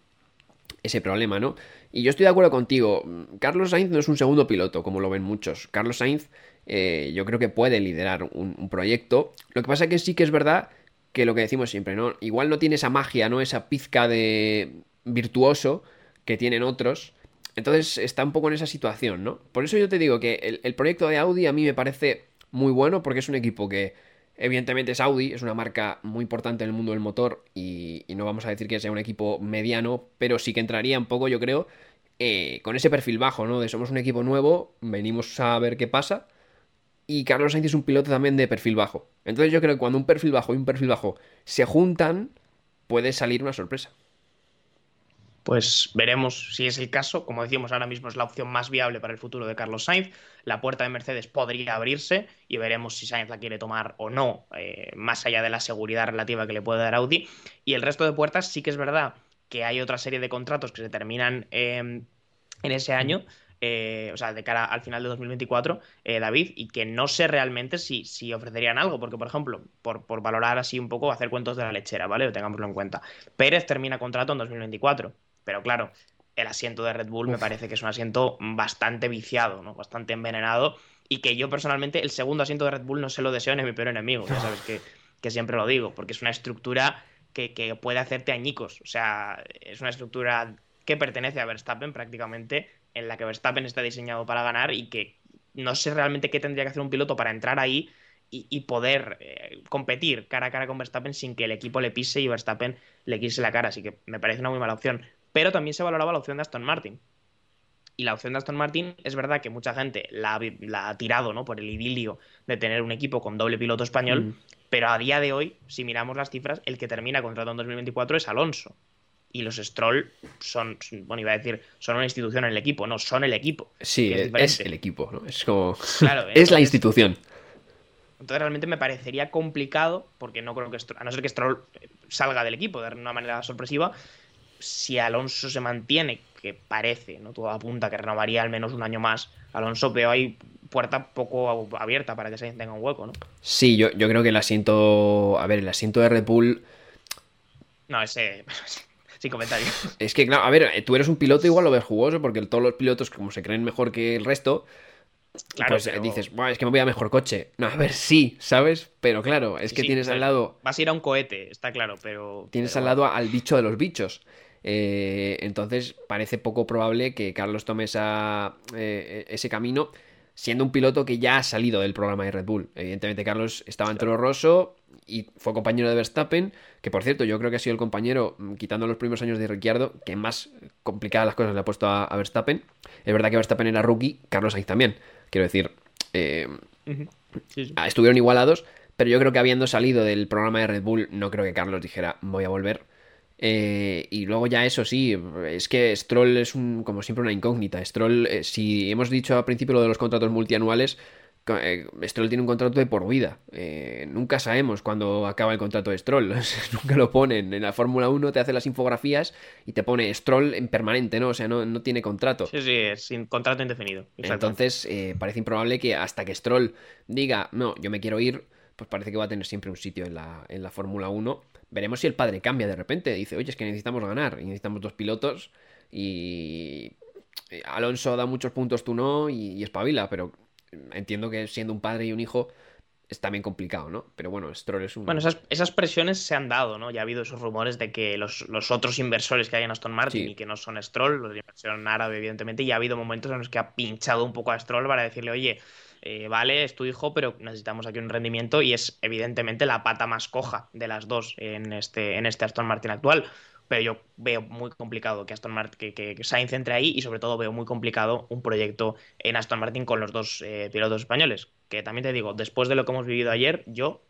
ese problema, ¿no? Y yo estoy de acuerdo contigo. Carlos Sainz no es un segundo piloto, como lo ven muchos. Carlos Sainz eh, yo creo que puede liderar un, proyecto. Lo que pasa es que sí que es verdad que lo que decimos siempre, ¿no? Igual no tiene esa magia, ¿no? Esa pizca de virtuoso que tienen otros. Entonces está un poco en esa situación, ¿no? Por eso yo te digo que el proyecto de Audi a mí me parece muy bueno porque es un equipo que Evidentemente es Audi, es una marca muy importante en el mundo del motor y, no vamos a decir que sea un equipo mediano, pero sí que entraría un poco, yo creo, eh, con ese perfil bajo, ¿no? De somos un equipo nuevo, venimos a ver qué pasa. Y Carlos Sainz es un piloto también de perfil bajo. Entonces yo creo que cuando un perfil bajo y un perfil bajo se juntan, puede salir una sorpresa. Pues veremos si es el caso. Como decimos, ahora mismo es la opción más viable para el futuro de Carlos Sainz. La puerta de Mercedes podría abrirse y veremos si Sainz la quiere tomar o no, eh, más allá de la seguridad relativa que le puede dar Audi. Y el resto de puertas sí que es verdad que hay otra serie de contratos que se terminan em, en ese año. Eh, o sea, de cara al final de 2024, eh, David, y que no sé realmente si, si ofrecerían algo, porque, por ejemplo, por, por, valorar así un poco, hacer cuentos de la lechera, ¿vale? Tengámoslo en cuenta. Pérez termina contrato en 2024. Pero claro, el asiento de Red Bull me parece que es un asiento bastante viciado, ¿no? Bastante envenenado. Y que yo personalmente, el segundo asiento de Red Bull no se lo deseo ni a mi peor enemigo. Ya sabes que, siempre lo digo, porque es una estructura que, puede hacerte añicos. O sea, es una estructura que pertenece a Verstappen prácticamente, en la que Verstappen está diseñado para ganar y que no sé realmente qué tendría que hacer un piloto para entrar ahí y, poder eh, competir cara a cara con Verstappen sin que el equipo le pise y Verstappen le quise la cara. Así que me parece una muy mala opción pero también se valoraba la opción de Aston Martin. Y la opción de Aston Martin es verdad que mucha gente la, ha tirado ¿no? por el idilio de tener un equipo con doble piloto español, mm. pero a día de hoy, si miramos las cifras, el que termina contrato en 2024 es Alonso. Y los Stroll son, bueno, iba a decir, son una institución en el equipo, no, son el equipo. Sí, es, el equipo, ¿no? Es como. [LAUGHS] es la institución. Entonces realmente me parecería complicado, porque no creo que, a no ser que Stroll salga del equipo de una manera sorpresiva, si Alonso se mantiene, que parece, ¿no? Todo apunta que renovaría al menos un año más, Alonso veo ahí puerta poco abierta para que se tenga un hueco, ¿no? Sí, yo, yo creo que el asiento. A ver, el asiento de Red Bull. No, ese. [LAUGHS] Sin comentario. Es que, claro, a ver, tú eres un piloto, igual lo ves jugoso, porque todos los pilotos, como se creen mejor que el resto, Claro, pues pero- dices, "Buah, es que me voy a mejor coche. No, a ver, sí, ¿sabes? Pero claro, es Sí, que sí, tienes o sea, al lado Vas a ir a un cohete, está claro, pero. Tienes pero al lado al bicho de los bichos. Eh, entonces parece poco probable que Carlos tome esa, eh, ese camino, siendo un piloto que ya ha salido del programa de Red Bull. Evidentemente Carlos estaba en Toro Rosso y fue compañero de Verstappen, que por cierto yo creo que ha sido el compañero, mm, quitando los primeros años de Ricciardo, que más complicadas las cosas le ha puesto a, a Verstappen. Es verdad que Verstappen era rookie, Carlos Sainz también. Quiero decir, eh, Ujú. Sí, sí. Estuvieron igualados, pero yo creo que habiendo salido del programa de Red Bull, no creo que Carlos dijera voy a volver. Eh, y luego ya eso sí, es que Stroll es un, como siempre una incógnita. Stroll, eh, si hemos dicho al principio lo de los contratos multianuales, eh, Stroll tiene un contrato de por vida. Nunca sabemos cuándo acaba el contrato de Stroll. [LAUGHS] nunca lo ponen. En la Fórmula 1 te hace las infografías y te pone Stroll en permanente, ¿no? O sea, no, no tiene contrato. Sí, sí, es sin contrato indefinido. Entonces, eh, parece improbable que hasta que Stroll diga, no, yo me quiero ir, pues parece que va a tener siempre un sitio en la, en la Fórmula 1. Veremos si el padre cambia de repente. Dice, oye, es que necesitamos ganar y necesitamos dos pilotos. Y Alonso da muchos puntos, tú no, y, y espabila, pero entiendo que siendo un padre y un hijo es también complicado, ¿no? Pero bueno, Stroll es un... Bueno, esas, esas presiones se han dado, ¿no? Ya ha habido esos rumores de que los, los otros inversores que hay en Aston Martin Sí. y que no son Stroll, los de inversión árabe, evidentemente, y ha habido momentos en los que ha pinchado un poco a Stroll para decirle, oye, eh, vale, es tu hijo, pero necesitamos aquí un rendimiento y es evidentemente la pata más coja de las dos en este, en este Aston Martin actual. Pero yo veo muy complicado que Aston Martin, que, que, Sainz entre ahí y sobre todo veo muy complicado un proyecto en Aston Martin con los dos eh, pilotos españoles. Que también te digo, después de lo que hemos vivido ayer, yo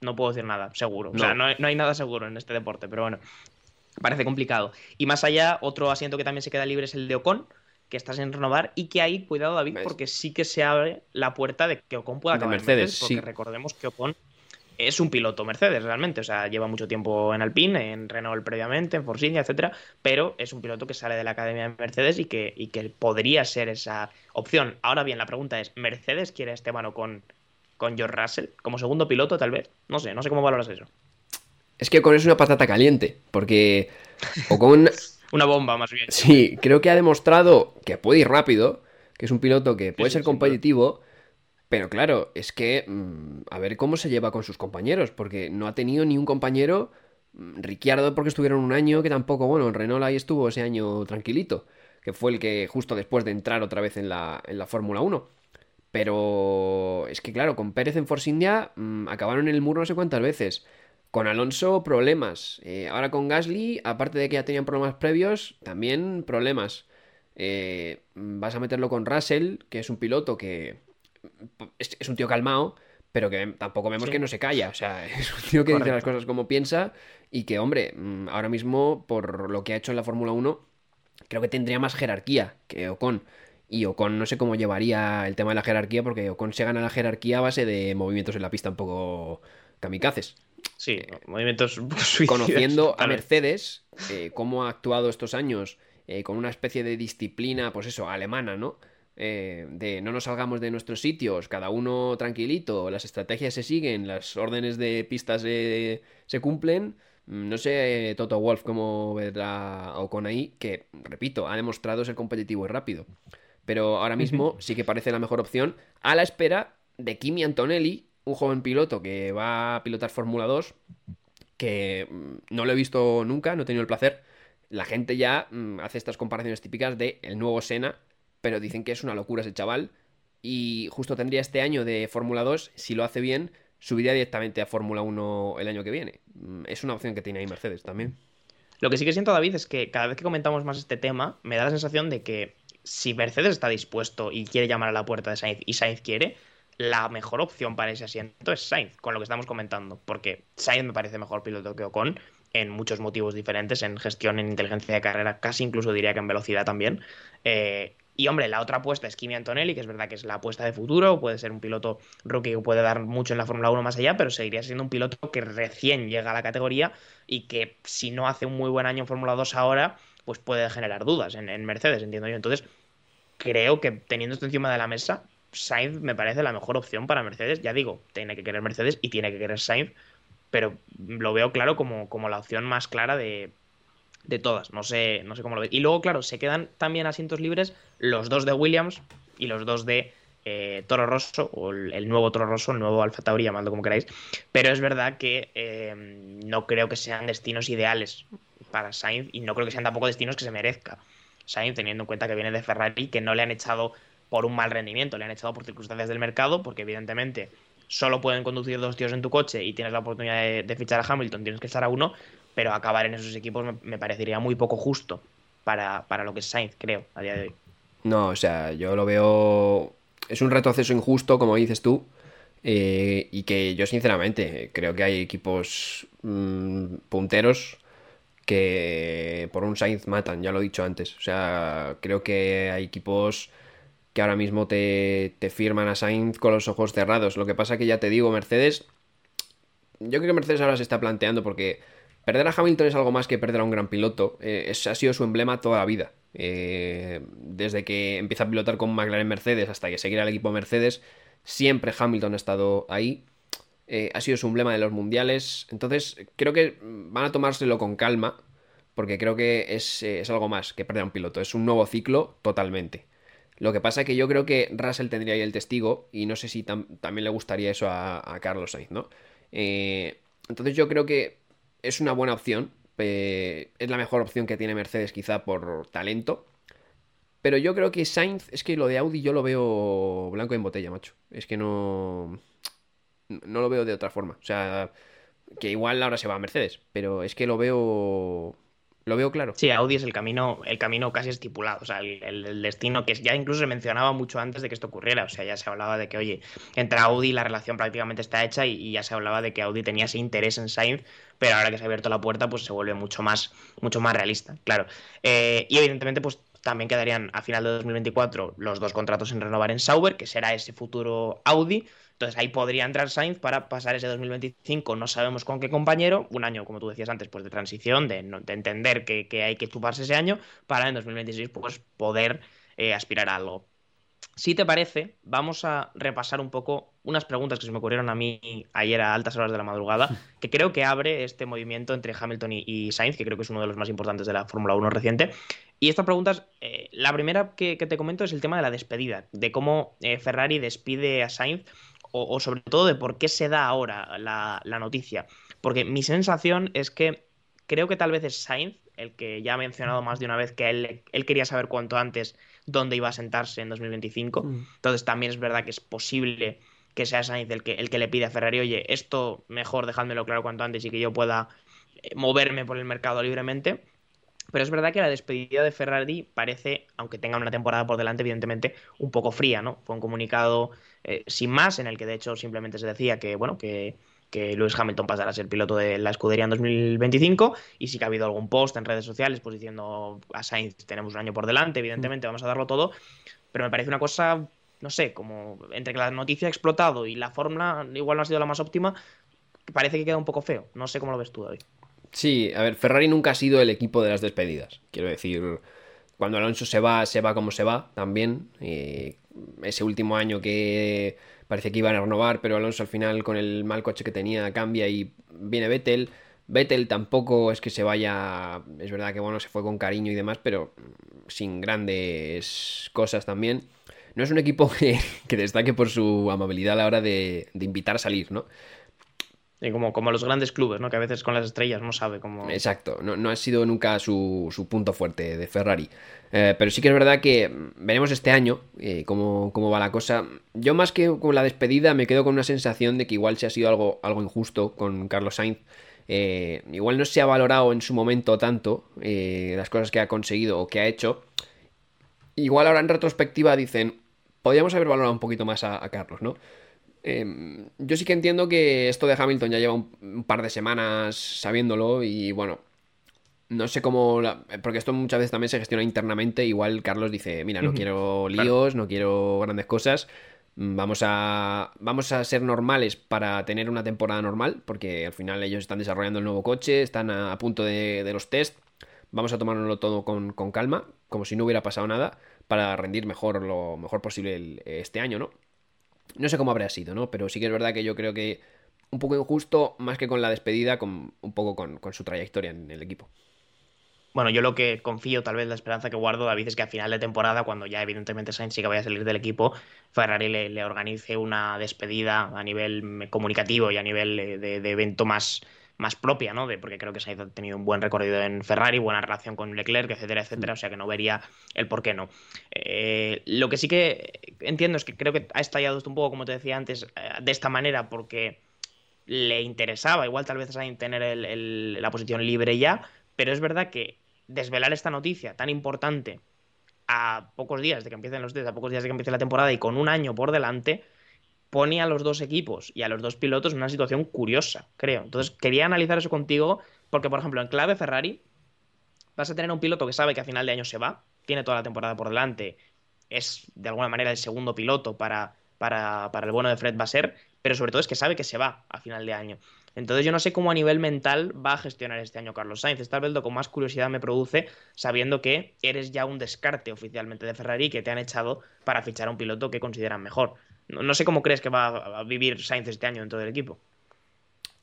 no puedo decir nada, seguro. O sea, No. no hay, no hay nada seguro en este deporte, pero bueno, parece complicado. Y más allá, otro asiento que también se queda libre es el de Ocon, que está sin renovar y que ahí, cuidado David, ¿Ves? porque sí que se abre la puerta de que Ocon pueda De acabar en Mercedes, porque sí. recordemos que Ocon es un piloto Mercedes realmente, o sea, lleva mucho tiempo en Alpine, en Renault previamente, en Force India, etcétera, pero es un piloto que sale de la academia de Mercedes y que, y que podría ser esa opción. Ahora bien, la pregunta es, ¿Mercedes quiere a Esteban Ocon con George Russell como segundo piloto tal vez? No sé, no sé cómo valoras eso. Es que Ocon es una patata caliente, porque Ocon [LAUGHS] Una bomba más bien. Sí, creo que ha demostrado que puede ir rápido, que es un piloto que puede sí, ser competitivo, pero claro, es que mm, a ver cómo se lleva con sus compañeros, porque no ha tenido ni un compañero, mm, Ricciardo porque estuvieron un año, que tampoco, bueno, en Renault ahí estuvo ese año tranquilito, que fue el que justo después de entrar otra vez en la, en la Fórmula 1. Pero es que claro, con Pérez en Force India mm, acabaron en el muro no sé cuántas veces. Con Alonso, problemas. Eh, ahora con Gasly, aparte de que ya tenían problemas previos, también problemas. Eh, vas a meterlo con Russell, que es un piloto que es, es un tío calmado, pero que tampoco vemos Sí. que no se calla. O sea, [LAUGHS] es un tío que dice las cosas como piensa y que, hombre, mm, ahora mismo, por lo que ha hecho en la Fórmula 1, creo que tendría más jerarquía que Ocon. Y Ocon no sé cómo llevaría el tema de la jerarquía, porque Ocon se gana la jerarquía a base de movimientos en la pista un poco kamikazes. Sí, movimientos [LAUGHS] poco suicidas, Conociendo a. Mercedes, eh, cómo ha actuado estos años, eh, con una especie de disciplina, pues eso, alemana, ¿no? Eh, de no nos salgamos de nuestros sitios, cada uno tranquilito, las estrategias se siguen, las órdenes de pistas se, se cumplen. Mm, No sé, Toto Wolf, cómo verá Ocon ahí, que, repito, ha demostrado ser competitivo y rápido. Pero ahora mismo [LAUGHS] sí que parece la mejor opción, a la espera de Kimi Antonelli, un joven piloto que va a pilotar Fórmula 2, que mm, no lo he visto nunca, no he tenido el placer. La gente ya mm, hace estas comparaciones típicas de el nuevo Senna, pero dicen que es una locura ese chaval. Y justo tendría este año de Fórmula 2, si lo hace bien, subiría directamente a Fórmula 1 el año que viene. Mm, Es una opción que tiene ahí Mercedes también. Lo que sí que siento, David, es que cada vez que comentamos más este tema, me da la sensación de que si Mercedes está dispuesto y quiere llamar a la puerta de Sainz y Sainz quiere, la mejor opción para ese asiento es Sainz, con lo que estamos comentando. Porque Sainz me parece mejor piloto que Ocon en muchos motivos diferentes, en gestión, en inteligencia de carrera, casi incluso diría que en velocidad también. Eh, y hombre, la otra apuesta es Kimi Antonelli, que es verdad que es la apuesta de futuro, puede ser un piloto rookie que puede dar mucho en la Fórmula 1 más allá, pero seguiría siendo un piloto que recién llega a la categoría y que si no hace un muy buen año en Fórmula 2 ahora, pues puede generar dudas en, en Mercedes, entiendo yo. Entonces, creo que teniendo esto encima de la mesa, Sainz me parece la mejor opción para Mercedes. Ya digo, tiene que querer Mercedes y tiene que querer Sainz, pero lo veo claro como, como la opción más clara de, de todas. No sé, no sé cómo lo ves. Y luego, claro, se quedan también asientos libres los dos de Williams y los dos de eh, Toro Rosso, o el, nuevo Toro Rosso, el nuevo Alfa Tauri, llamadlo como queráis, pero es verdad que eh, no creo que sean destinos ideales para Sainz y no creo que sean tampoco destinos que se merezca. Sainz, teniendo en cuenta que viene de Ferrari, que no le han echado por un mal rendimiento, le han echado por circunstancias del mercado, porque evidentemente solo pueden conducir dos tíos en tu coche y tienes la oportunidad de, fichar a Hamilton, tienes que estar a uno, pero acabar en esos equipos me, parecería muy poco justo para, para, lo que es Sainz, creo, a día de hoy. No, o sea, yo lo veo. Es un retroceso injusto, como dices tú. Eh, y que yo, sinceramente, creo que hay equipos mm, punteros que por un Sainz matan, ya lo he dicho antes. O sea, creo que hay equipos que ahora mismo te, firman a Sainz con los ojos cerrados. Lo que pasa que ya te digo, Mercedes, yo creo que Mercedes ahora se está planteando porque perder a Hamilton es algo más que perder a un gran piloto. Eh, ha sido su emblema toda la vida. Eh, desde que empieza a pilotar con McLaren Mercedes hasta que seguirá el equipo Mercedes, siempre Hamilton ha estado ahí. Eh, ha sido su emblema de los mundiales. Entonces, creo que van a tomárselo con calma. Porque creo que es, es algo más que perder a un piloto. Es un nuevo ciclo totalmente. Lo que pasa es que yo creo que Russell tendría ahí el testigo y no sé si también le gustaría eso a, Carlos Sainz, ¿no? Eh, entonces yo creo que es una buena opción. Eh, es la mejor opción que tiene Mercedes quizá por talento. Pero yo creo que Sainz, es que lo de Audi yo lo veo blanco en botella, macho. Es que no... No lo veo de otra forma. O sea, que igual ahora se va a Mercedes, pero es que lo veo lo veo claro. Sí, Audi es el camino, el camino casi estipulado, o sea, el, destino que ya incluso se mencionaba mucho antes de que esto ocurriera, o sea, ya se hablaba de que, oye, entre Audi la relación prácticamente está hecha y, ya se hablaba de que Audi tenía ese interés en Sainz, pero ahora que se ha abierto la puerta, pues se vuelve mucho más, mucho más realista, claro. Eh, y evidentemente, pues también quedarían a final de 2024 los dos contratos en renovar en Sauber, que será ese futuro Audi. Entonces ahí podría entrar Sainz para pasar ese 2025, no sabemos con qué compañero, un año, como tú decías antes, pues de transición, de, entender que, hay que chuparse ese año, para en 2026 pues poder eh, aspirar a algo. Si te parece, vamos a repasar un poco unas preguntas que se me ocurrieron a mí ayer a altas horas de la madrugada, [LAUGHS] que creo que abre este movimiento entre Hamilton y, Sainz, que creo que es uno de los más importantes de la Fórmula 1 reciente. Y estas preguntas, eh, la primera que, te comento es el tema de la despedida, de cómo eh, Ferrari despide a Sainz, o, sobre todo de por qué se da ahora la, noticia. Porque mi sensación es que creo que tal vez es Sainz, el que ya ha mencionado más de una vez que él, él quería saber cuánto antes dónde iba a sentarse en 2025. Mm. Entonces también es verdad que es posible que sea Sainz el que, el que le pide a Ferrari, oye, esto mejor dejádmelo claro cuanto antes y que yo pueda eh, moverme por el mercado libremente. Pero es verdad que la despedida de Ferrari parece, aunque tenga una temporada por delante, evidentemente, un poco fría, ¿no? Fue un comunicado eh, sin más, en el que de hecho simplemente se decía que, bueno, que que Lewis Hamilton pasará a ser piloto de la escudería en 2025 y sí que ha habido algún post en redes sociales pues diciendo a Sainz tenemos un año por delante, evidentemente vamos a darlo todo, pero me parece una cosa, no sé, como entre que la noticia ha explotado y la fórmula igual no ha sido la más óptima, parece que queda un poco feo, no sé cómo lo ves tú, David. Sí, a ver, Ferrari nunca ha sido el equipo de las despedidas, quiero decir, cuando Alonso se va, se va como se va también, ese último año que Parece que iban a renovar, pero Alonso al final con el mal coche que tenía cambia y viene Vettel. Vettel tampoco es que se vaya, es verdad que bueno, se fue con cariño y demás, pero sin grandes cosas también. No es un equipo [LAUGHS] que, destaque por su amabilidad a la hora de, de invitar a salir, ¿no? Como, como los grandes clubes, ¿no? Que a veces con las estrellas no sabe cómo. Exacto, no, ha sido nunca su, su, punto fuerte de Ferrari. Eh, pero sí que es verdad que veremos este año eh, cómo, va la cosa. Yo, más que con la despedida, me quedo con una sensación de que igual se ha sido algo, algo injusto con Carlos Sainz. Eh, igual no se ha valorado en su momento tanto las cosas que ha conseguido o que ha hecho. Igual ahora en retrospectiva dicen, podríamos haber valorado un poquito más a Carlos, ¿no? Em, yo sí que entiendo que esto de Hamilton ya lleva un, par de semanas sabiéndolo y bueno, no sé cómo, porque esto muchas veces también se gestiona internamente, igual Carlos dice, mira, no quiero líos, no quiero grandes cosas, vamos a, vamos a ser normales para tener una temporada normal, porque al final ellos están desarrollando el nuevo coche, están a, punto de, los test, vamos a tomárnoslo todo con, calma, como si no hubiera pasado nada, para rendir mejor lo mejor posible este año, ¿no? No sé cómo habría sido, ¿no? Pero sí que es verdad que yo creo que un poco injusto, más que con la despedida, con, un poco con, su trayectoria en el equipo. bueno, yo lo que confío, tal vez la esperanza que guardo, David, es que a final de temporada, cuando ya evidentemente Sainz sí que vaya a salir del equipo, Ferrari le, organice una despedida a nivel comunicativo y a nivel de, evento más, más propia, ¿no? De, porque creo que Sainz ha tenido un buen recorrido en Ferrari, buena relación con Leclerc, etcétera, etcétera, o sea que no vería el por qué no. Eh, lo que sí que entiendo es que creo que ha estallado esto un poco, como te decía antes, eh, de esta manera, porque le interesaba, igual tal vez Sainz tener la posición libre ya, pero es verdad que desvelar esta noticia tan importante a pocos días de que empiecen los test, a pocos días de que empiece la temporada y con un año por delante, pone a los dos equipos y a los dos pilotos en una situación curiosa, creo. Entonces, quería analizar eso contigo, porque, por ejemplo, en clave Ferrari, vas a tener un piloto que sabe que a final de año se va, tiene toda la temporada por delante, es de alguna manera el segundo piloto para, para, para el bueno de Fred va a ser, pero sobre todo es que sabe que se va a final de año. Entonces yo no sé cómo a nivel mental va a gestionar este año Carlos Sainz. Esta vez lo con más curiosidad me produce sabiendo que eres ya un descarte oficialmente de Ferrari que te han echado para fichar a un piloto que consideran mejor. No, sé cómo crees que va a vivir Sainz este año dentro del equipo.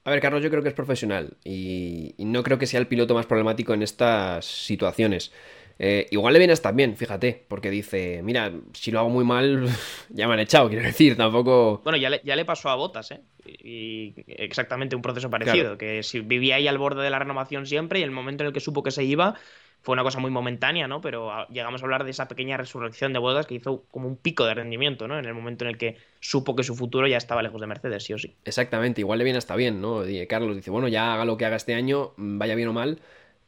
A ver, Carlos, yo creo que es profesional y no creo que sea el piloto más problemático en estas situaciones. Eh, igual le viene hasta bien, fíjate, porque dice, mira, si lo hago muy mal, [LAUGHS] ya me han echado, quiero decir, tampoco... Bueno, ya le, ya le pasó a Botas, ¿eh? Y exactamente un proceso parecido, que si vivía ahí al borde de la renovación siempre y el momento en el que supo que se iba fue una cosa muy momentánea, ¿no? Pero llegamos a hablar de esa pequeña resurrección de Botas que hizo como un pico de rendimiento, ¿no? En el momento en el que supo que su futuro ya estaba lejos de Mercedes, sí o sí. Exactamente, igual le viene hasta bien, ¿no? Carlos dice, bueno, ya haga lo que haga este año, vaya bien o mal,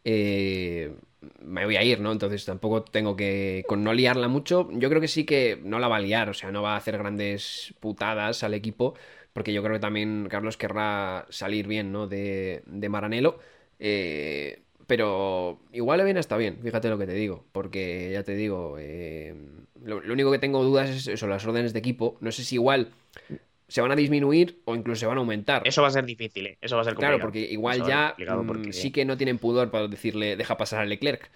eh, me voy a ir, ¿no? Entonces tampoco tengo que, con no liarla mucho, yo creo que sí que no la va a liar, o sea, no va a hacer grandes putadas al equipo, porque yo creo que también Carlos querrá salir bien, ¿no? De, de Maranelo. Eh, pero igual le viene hasta bien, fíjate lo que te digo, porque ya te digo, eh, lo, único que tengo dudas es eso, las órdenes de equipo. No sé si igual se van a disminuir o incluso se van a aumentar. Eso va a ser difícil, ¿eh? eso va a ser complicado. Claro, porque igual ya mm, sí que no tienen pudor para decirle deja pasar a Leclerc.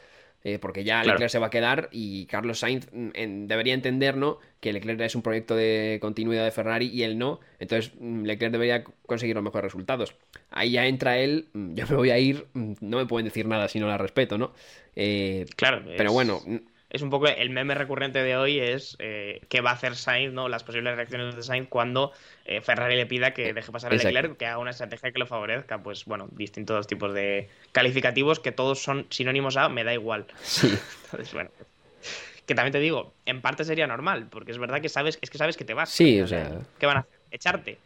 Eh, porque ya Leclerc se va a quedar y Carlos Sainz mm, debería entender ¿no? que Leclerc es un proyecto de continuidad de Ferrari y él no. Entonces mm, Leclerc debería conseguir los mejores resultados. Ahí ya entra él, [LAUGHS] yo me voy a ir, no me pueden decir nada si no la respeto, ¿no? Eh, claro. Pero bueno, es un poco el meme recurrente de hoy es eh, qué va a hacer Sainz, ¿no? Las posibles reacciones de Sainz cuando eh, Ferrari le pida que deje pasar a Leclerc, que haga una estrategia que lo favorezca. Pues bueno, distintos tipos de calificativos que todos son sinónimos a me da igual. [LAUGHS] Entonces, bueno. Que también te digo, en parte sería normal, porque es verdad que sabes, es que sabes que te vas. Sí, o sea. ¿Qué van a hacer? Echarte.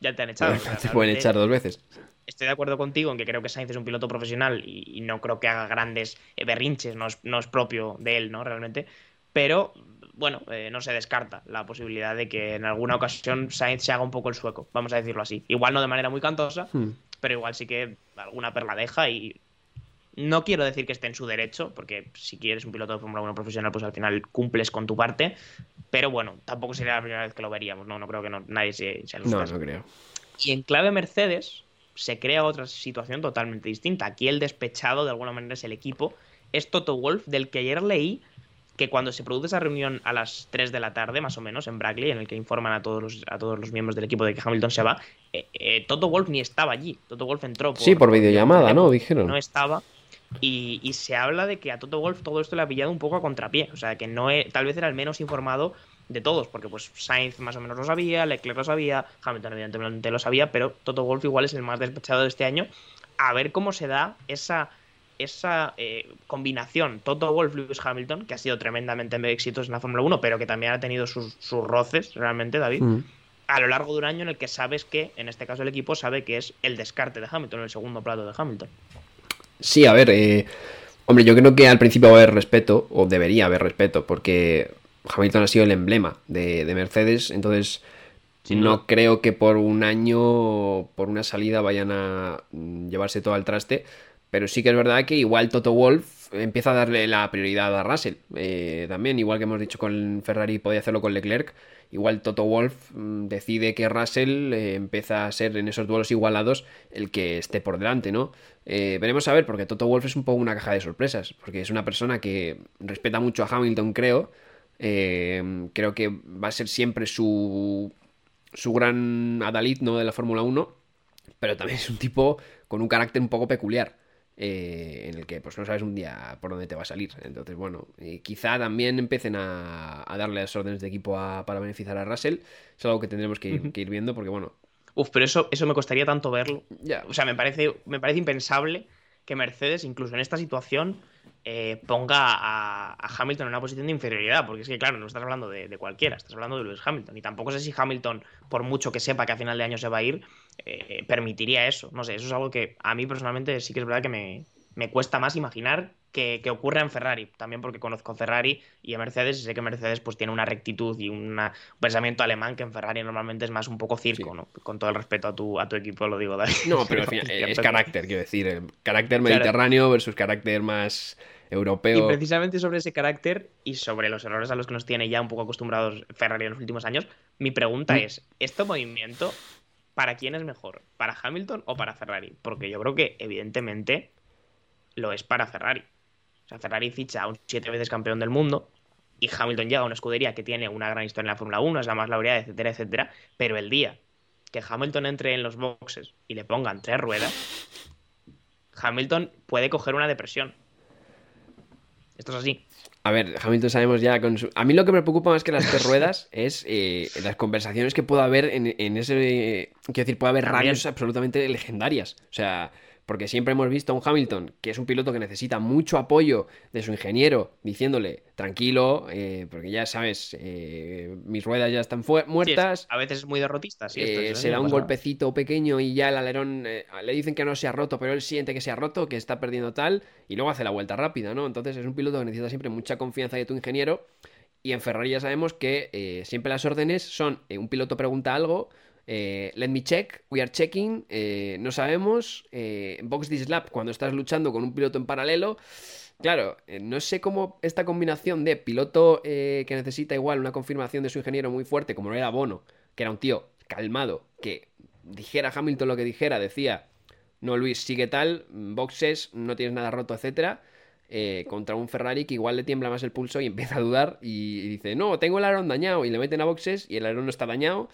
Ya te han echado. te pueden echar dos veces estoy de acuerdo contigo en que creo que Sainz es un piloto profesional y, no creo que haga grandes eh, berrinches, no es, propio de él, ¿no? Realmente. Pero, bueno, eh, no se descarta la posibilidad de que en alguna ocasión Sainz se haga un poco el sueco, vamos a decirlo así. Igual no de manera muy cantosa, hmm. pero igual sí que alguna perla deja y no quiero decir que esté en su derecho, porque si quieres un piloto de Fórmula 1 profesional, pues al final cumples con tu parte. Pero bueno, tampoco sería la primera vez que lo veríamos, ¿no? No creo que nadie se, se No, no creo. Y en clave Mercedes, se crea otra situación totalmente distinta. Aquí el despechado, de alguna manera, es el equipo. Es Toto Wolf, del que ayer leí que cuando se produce esa reunión a las 3 de la tarde, más o menos, en Brackley, en el que informan a todos los, a todos los miembros del equipo de que Hamilton se va, eh, eh, Toto Wolf ni estaba allí. Toto Wolf entró por... Sí, por videollamada, ¿no? Dijeron. No estaba. Y, y, se habla de que a Toto Wolf todo esto le ha pillado un poco a contrapié. O sea, que no tal vez era el menos informado de todos, porque pues Sainz más o menos lo sabía, Leclerc lo sabía, Hamilton evidentemente lo sabía, pero Toto Wolff igual es el más despechado de este año. A ver cómo se da esa, esa eh, combinación Toto Wolff, Lewis Hamilton, que ha sido tremendamente exitoso en la Fórmula 1, pero que también ha tenido sus, roces realmente, David. Mm. A lo largo de un año en el que sabes que, en este caso el equipo sabe que es el descarte de Hamilton, el segundo plato de Hamilton. Sí, a ver, eh, hombre, yo creo que al principio va a haber respeto, o debería haber respeto, porque Hamilton ha sido el emblema de, Mercedes, entonces no creo que por un año, por una salida, vayan a llevarse todo al traste. Pero sí que es verdad que igual Toto Wolf empieza a darle la prioridad a Russell. Eh, también, igual que hemos dicho con Ferrari, podía hacerlo con Leclerc. Igual Toto Wolf mm, decide que Russell eh, empieza a ser en esos duelos igualados el que esté por delante, ¿no? Eh, veremos a ver, porque Toto Wolf es un poco una caja de sorpresas, porque es una persona que respeta mucho a Hamilton, creo, eh, creo que va a ser siempre su, su gran adalid ¿no? de la Fórmula 1, pero también es un tipo con un carácter un poco peculiar. Eh, en el que pues no sabes un día por dónde te va a salir. Entonces, bueno, eh, quizá también empiecen a, darle las órdenes de equipo para beneficiar a Russell. Es algo que tendremos que ir, viendo porque, bueno... Uf, pero eso, eso me costaría tanto verlo. Ya. O sea, me parece, me parece impensable que Mercedes, incluso en esta situación, eh, ponga a, Hamilton en una posición de inferioridad, porque es que, claro, no estás hablando de, cualquiera, estás hablando de Lewis Hamilton. Y tampoco sé si Hamilton, por mucho que sepa que a final de año se va a ir, eh, permitiría eso. No sé, eso es algo que a mí personalmente sí que es verdad que me, cuesta más imaginar que, ocurra en Ferrari. También porque conozco Ferrari y a Mercedes y sé que Mercedes pues tiene una rectitud y un pensamiento alemán que en Ferrari normalmente es más un poco circo, ¿no? Con todo el respeto a tu, a tu equipo, lo digo. David. No, pero [LAUGHS] al final, es carácter, quiero decir. Carácter mediterráneo versus carácter más europeo. Y precisamente sobre ese carácter y sobre los errores a los que nos tiene ya un poco acostumbrados Ferrari en los últimos años, mi pregunta mm. es, ¿este movimiento ¿para quién es mejor? ¿Para Hamilton o para Ferrari? Porque yo creo que evidentemente lo es para Ferrari. O sea, Ferrari ficha a un siete veces campeón del mundo y Hamilton llega a una escudería que tiene una gran historia en la Fórmula 1, es la más laureada, etcétera, etcétera. Pero el día que Hamilton entre en los boxes y le pongan tres ruedas, Hamilton puede coger una depresión. Esto es así. A ver, Hamilton sabemos ya con su... A mí lo que me preocupa más que las tres ruedas [LAUGHS] es eh, las conversaciones que pueda haber en, ese... quiero decir, puede haber radios absolutamente legendarias. O sea, porque siempre hemos visto a un Hamilton que es un piloto que necesita mucho apoyo de su ingeniero, diciéndole, tranquilo, eh, porque ya sabes, eh, mis ruedas ya están muertas. a veces es muy derrotista, sí, eh, se da un golpecito pequeño y ya el alerón le dicen que no se ha roto, pero él siente que se ha roto, que está perdiendo tal, y luego hace la vuelta rápida, ¿no? Entonces es un piloto que necesita siempre mucha confianza de tu ingeniero. Y en Ferrari ya sabemos que siempre las órdenes son, un piloto pregunta algo, eh, let me check, we are checking, eh, no sabemos, eh, box this lap cuando estás luchando con un piloto en paralelo. Claro, no sé cómo esta combinación de piloto que necesita igual una confirmación de su ingeniero muy fuerte, como lo era Bono, que era un tío calmado, que dijera Hamilton lo que dijera, decía, no Luis, sigue tal, boxes, no tienes nada roto, etcétera. contra un Ferrari que igual le tiembla más el pulso y [LAUGHS] empieza a dudar y, y dice, no, tengo el alerón dañado y le meten a boxes y el alerón no está dañado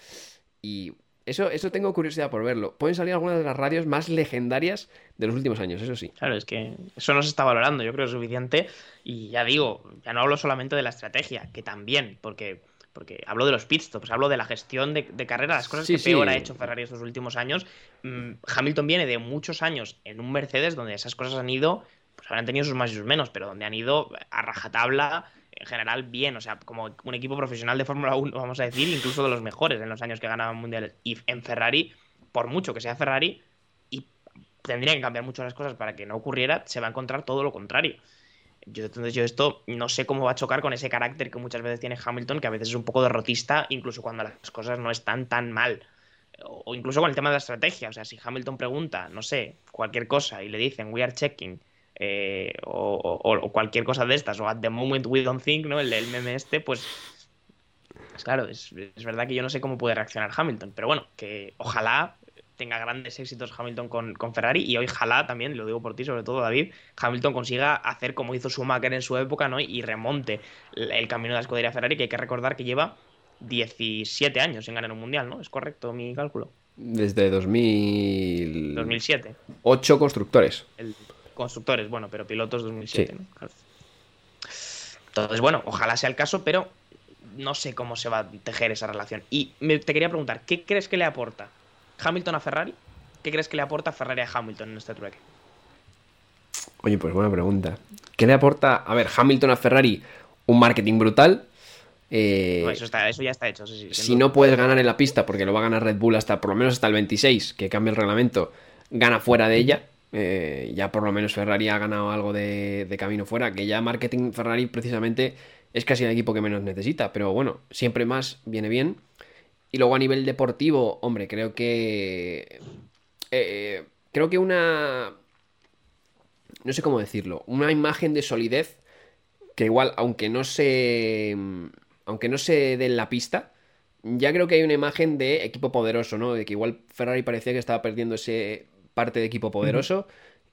y eso, eso tengo curiosidad por verlo. Pueden salir algunas de las radios más legendarias de los últimos años, eso sí. Claro, es que eso no se está valorando, yo creo, es suficiente. Y ya digo, ya no hablo solamente de la estrategia, que también, porque, porque hablo de los pitstops, hablo de la gestión de, carrera, las cosas que peor ha hecho Ferrari estos últimos años. Mm, Hamilton viene de muchos años en un Mercedes donde esas cosas han ido, pues habrán tenido sus más y sus menos, pero donde han ido a rajatabla en general bien, o sea, como un equipo profesional de Fórmula 1, vamos a decir, incluso de los mejores en los años que ganaban mundiales. Y en Ferrari, por mucho que sea Ferrari, y tendría que cambiar mucho las cosas para que no ocurriera, se va a encontrar todo lo contrario. Yo, entonces yo esto no sé cómo va a chocar con ese carácter que muchas veces tiene Hamilton, que a veces es un poco derrotista, incluso cuando las cosas no están tan mal. O incluso con el tema de la estrategia. O sea, si Hamilton pregunta, no sé, cualquier cosa y le dicen, we are checking, eh, o, cualquier cosa de estas, o at the moment we don't think, ¿no? El, meme este, pues, pues claro, es, verdad que yo no sé cómo puede reaccionar Hamilton, pero bueno, que ojalá tenga grandes éxitos Hamilton con, Ferrari y hoy ojalá también, lo digo por ti, sobre todo David, Hamilton consiga hacer como hizo Schumacher en su época, ¿no? Y remonte el, camino de la escudería Ferrari, que hay que recordar que lleva 17 años en ganar un mundial, ¿no? ¿Es correcto mi cálculo? Desde 2000... 2007. 8 constructores. El constructores, bueno, pero pilotos 2007. Entonces, bueno, ojalá sea el caso, pero no sé cómo se va a tejer esa relación. Y te quería preguntar, ¿qué crees que le aporta Hamilton a Ferrari? ¿Qué crees que le aporta Ferrari a Hamilton en este trueque? Oye, pues buena pregunta. ¿Qué le aporta, a ver, Hamilton a Ferrari? Un marketing brutal. Eh, eso, ya está hecho. si no puedes ganar en la pista, porque lo va a ganar Red Bull hasta por lo menos hasta el 26, que cambia el reglamento, gana fuera de ella. Eh, ya por lo menos Ferrari ha ganado algo de, camino fuera, que ya marketing Ferrari precisamente es casi el equipo que menos necesita, pero bueno, siempre más viene bien. Y luego a nivel deportivo, hombre, creo que... Eh, creo que una... No sé cómo decirlo, una imagen de solidez que igual, aunque no se... Aunque no se dé en la pista, ya creo que hay una imagen de equipo poderoso, ¿no? De que igual Ferrari parecía que estaba perdiendo ese parte de equipo poderoso.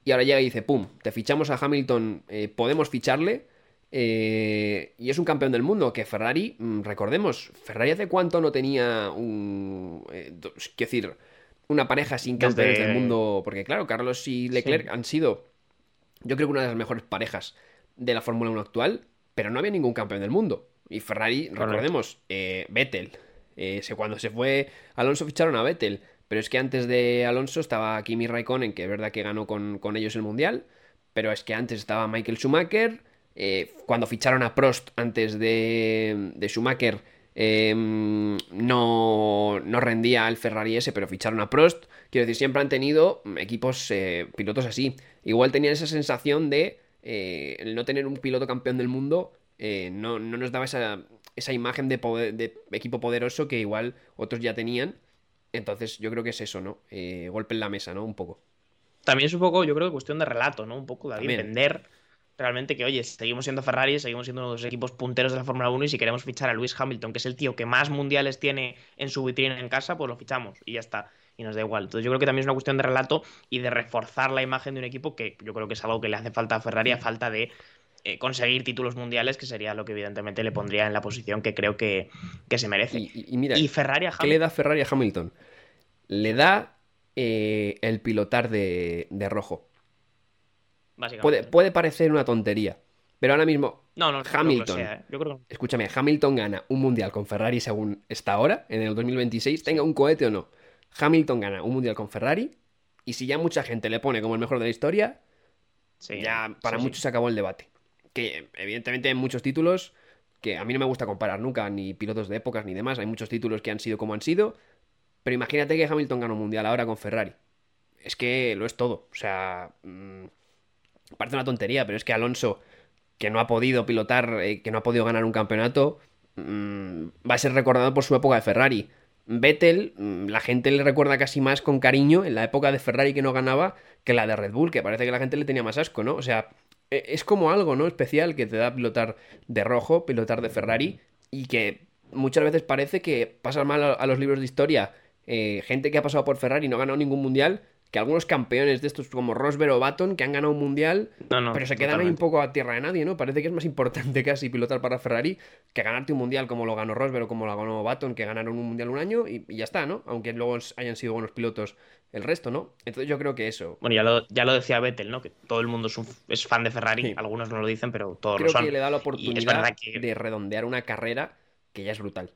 Y ahora llega y dice, ¡pum! Te fichamos a Hamilton, eh, podemos ficharle. Eh, y es un campeón del mundo, que Ferrari, mm, recordemos, Ferrari hace cuánto no tenía un... Eh, decir, una pareja sin campeones del mundo. Porque claro, Carlos y Leclerc han sido yo creo que una de las mejores parejas de la Fórmula 1 actual, pero no había ningún campeón del mundo. Y Ferrari, recordemos, Vettel. Cuando se fue Alonso ficharon a Vettel, pero es que antes de Alonso estaba Kimi Raikkonen, que es verdad que ganó con, ellos el Mundial, pero es que antes estaba Michael Schumacher, eh, cuando ficharon a Prost antes de, de Schumacher, em, no, no, rendía el Ferrari ese, pero ficharon a Prost. Quiero decir, siempre han tenido equipos, eh, pilotos así. Igual tenían esa sensación de eh, no tener un piloto campeón del mundo, no, no, nos daba esa, esa imagen de, equipo poderoso que igual otros ya tenían. Entonces yo creo que es eso, ¿no? golpe en la mesa, ¿no? Un poco. También es un poco, yo creo, cuestión de relato, ¿no? Un poco de entender realmente que, oye, seguimos siendo Ferrari, seguimos siendo uno de los equipos punteros de la Fórmula 1 y si queremos fichar a Lewis Hamilton, que es el tío que más mundiales tiene en su vitrina en casa, pues lo fichamos y ya está. Y nos da igual. Entonces yo creo que también es una cuestión de relato y de reforzar la imagen de un equipo que yo creo que es algo que le hace falta a Ferrari a falta de eh, conseguir títulos mundiales, que sería lo que evidentemente le pondría en la posición que creo que, se merece. Y, mira, Ferrari ¿qué le da Ferrari a Hamilton? Le da eh, el pilotar de, de rojo. Puede, parecer una tontería. Pero ahora mismo, no, no, Hamilton, ¿eh? escúchame, Hamilton gana un mundial con Ferrari según esta hora, en el 2026, tenga un cohete o no. Hamilton gana un mundial con Ferrari, y si ya mucha gente le pone como el mejor de la historia, ya para muchos se acabó el debate. Que evidentemente hay muchos títulos que a mí no me gusta comparar nunca, ni pilotos de épocas ni demás, hay muchos títulos que han sido como han sido, pero imagínate que Hamilton gana un mundial ahora con Ferrari. Es que lo es todo. O sea, mm, parece una tontería, pero es que Alonso, que no ha podido pilotar, eh, que no ha podido ganar un campeonato, mm, va a ser recordado por su época de Ferrari. Vettel, mm, la gente le recuerda casi más con cariño en la época de Ferrari que no ganaba que la de Red Bull, que parece que la gente le tenía más asco, ¿no? O sea, es como algo, ¿no? Especial que te da pilotar de rojo, pilotar de Ferrari, y que muchas veces parece que pasa mal a los libros de historia. Eh, gente que ha pasado por Ferrari y no ha ganado ningún mundial, que algunos campeones de estos como Rosberg o Baton que han ganado un mundial, pero se quedan ahí un poco a tierra de nadie, ¿no? Parece que es más importante [LAUGHS] casi pilotar para Ferrari que ganarte un mundial como lo ganó Rosberg o como lo ganó Baton, que ganaron un mundial un año y, ya está, ¿no? Aunque luego hayan sido buenos pilotos el resto, ¿no? Entonces yo creo que eso. Bueno, ya lo, ya lo decía Vettel, ¿no? Que todo el mundo es, fan de Ferrari, algunos no lo dicen, pero todos creo lo son. que le da la oportunidad de redondear una carrera que ya es brutal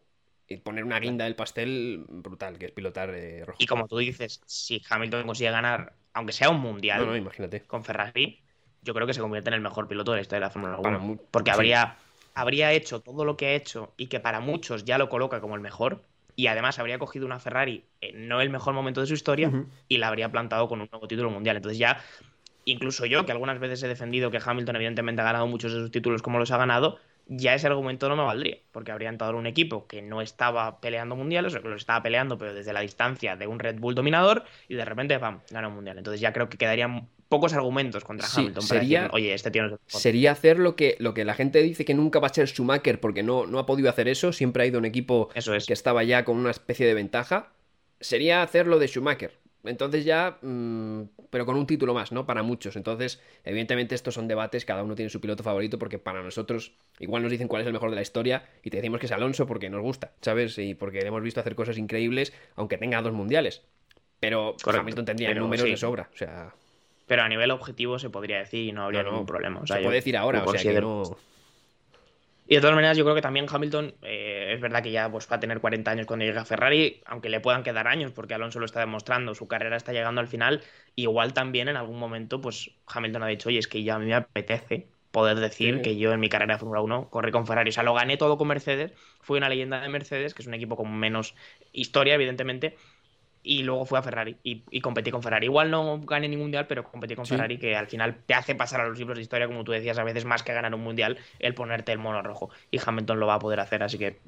y poner una guinda del pastel brutal, que es pilotar eh, rojo. Y como tú dices, si Hamilton consigue ganar, aunque sea un mundial imagínate. con Ferrari, yo creo que se convierte en el mejor piloto de la historia de la Fórmula 1. porque habría, habría hecho todo lo que ha hecho y que para muchos ya lo coloca como el mejor. Y además habría cogido una Ferrari en no el mejor momento de su historia y la habría plantado con un nuevo título mundial. Entonces ya, incluso yo, que algunas veces he defendido que Hamilton evidentemente ha ganado muchos de sus títulos como los ha ganado, ya ese argumento no me valdría, porque habría entrado un equipo que no estaba peleando mundiales, o que lo estaba peleando, pero desde la distancia de un Red Bull dominador, y de repente, pam, gana un mundial. Entonces ya creo que quedarían pocos argumentos contra Hamilton sería, para decir, oye, este tío no es Sería hacer lo que, lo que la gente dice que nunca va a ser Schumacher, porque no, no ha podido hacer eso, siempre ha ido un equipo que estaba ya con una especie de ventaja. Sería hacer lo de Schumacher, entonces ya, mm, pero con un título más, ¿no? Para muchos. Entonces, evidentemente estos son debates, cada uno tiene su piloto favorito porque para nosotros igual nos dicen cuál es el mejor de la historia y te decimos que es Alonso porque nos gusta, ¿sabes? Y porque le hemos visto hacer cosas increíbles, aunque tenga dos mundiales. Pero Hamilton tendría números de sobra, o sea... Pero a nivel objetivo se podría decir y no habría ningún problema. se puede decir ahora, o sea que no... Y de todas maneras, yo creo que también Hamilton, eh, es verdad que ya pues, va a tener 40 años cuando llegue a Ferrari, aunque le puedan quedar años, porque Alonso lo está demostrando, su carrera está llegando al final. Igual también en algún momento, pues Hamilton ha dicho, oye, es que ya a mí me apetece poder decir que yo en mi carrera de Fórmula 1 corrí con Ferrari. O sea, lo gané todo con Mercedes, fui una leyenda de Mercedes, que es un equipo con menos historia, evidentemente, y luego fui a Ferrari y, competí con Ferrari. Igual no gané ningún mundial, pero competí con Ferrari, que al final te hace pasar a los libros de historia, como tú decías, a veces más que ganar un mundial, el ponerte el mono rojo. Y Hamilton lo va a poder hacer, así que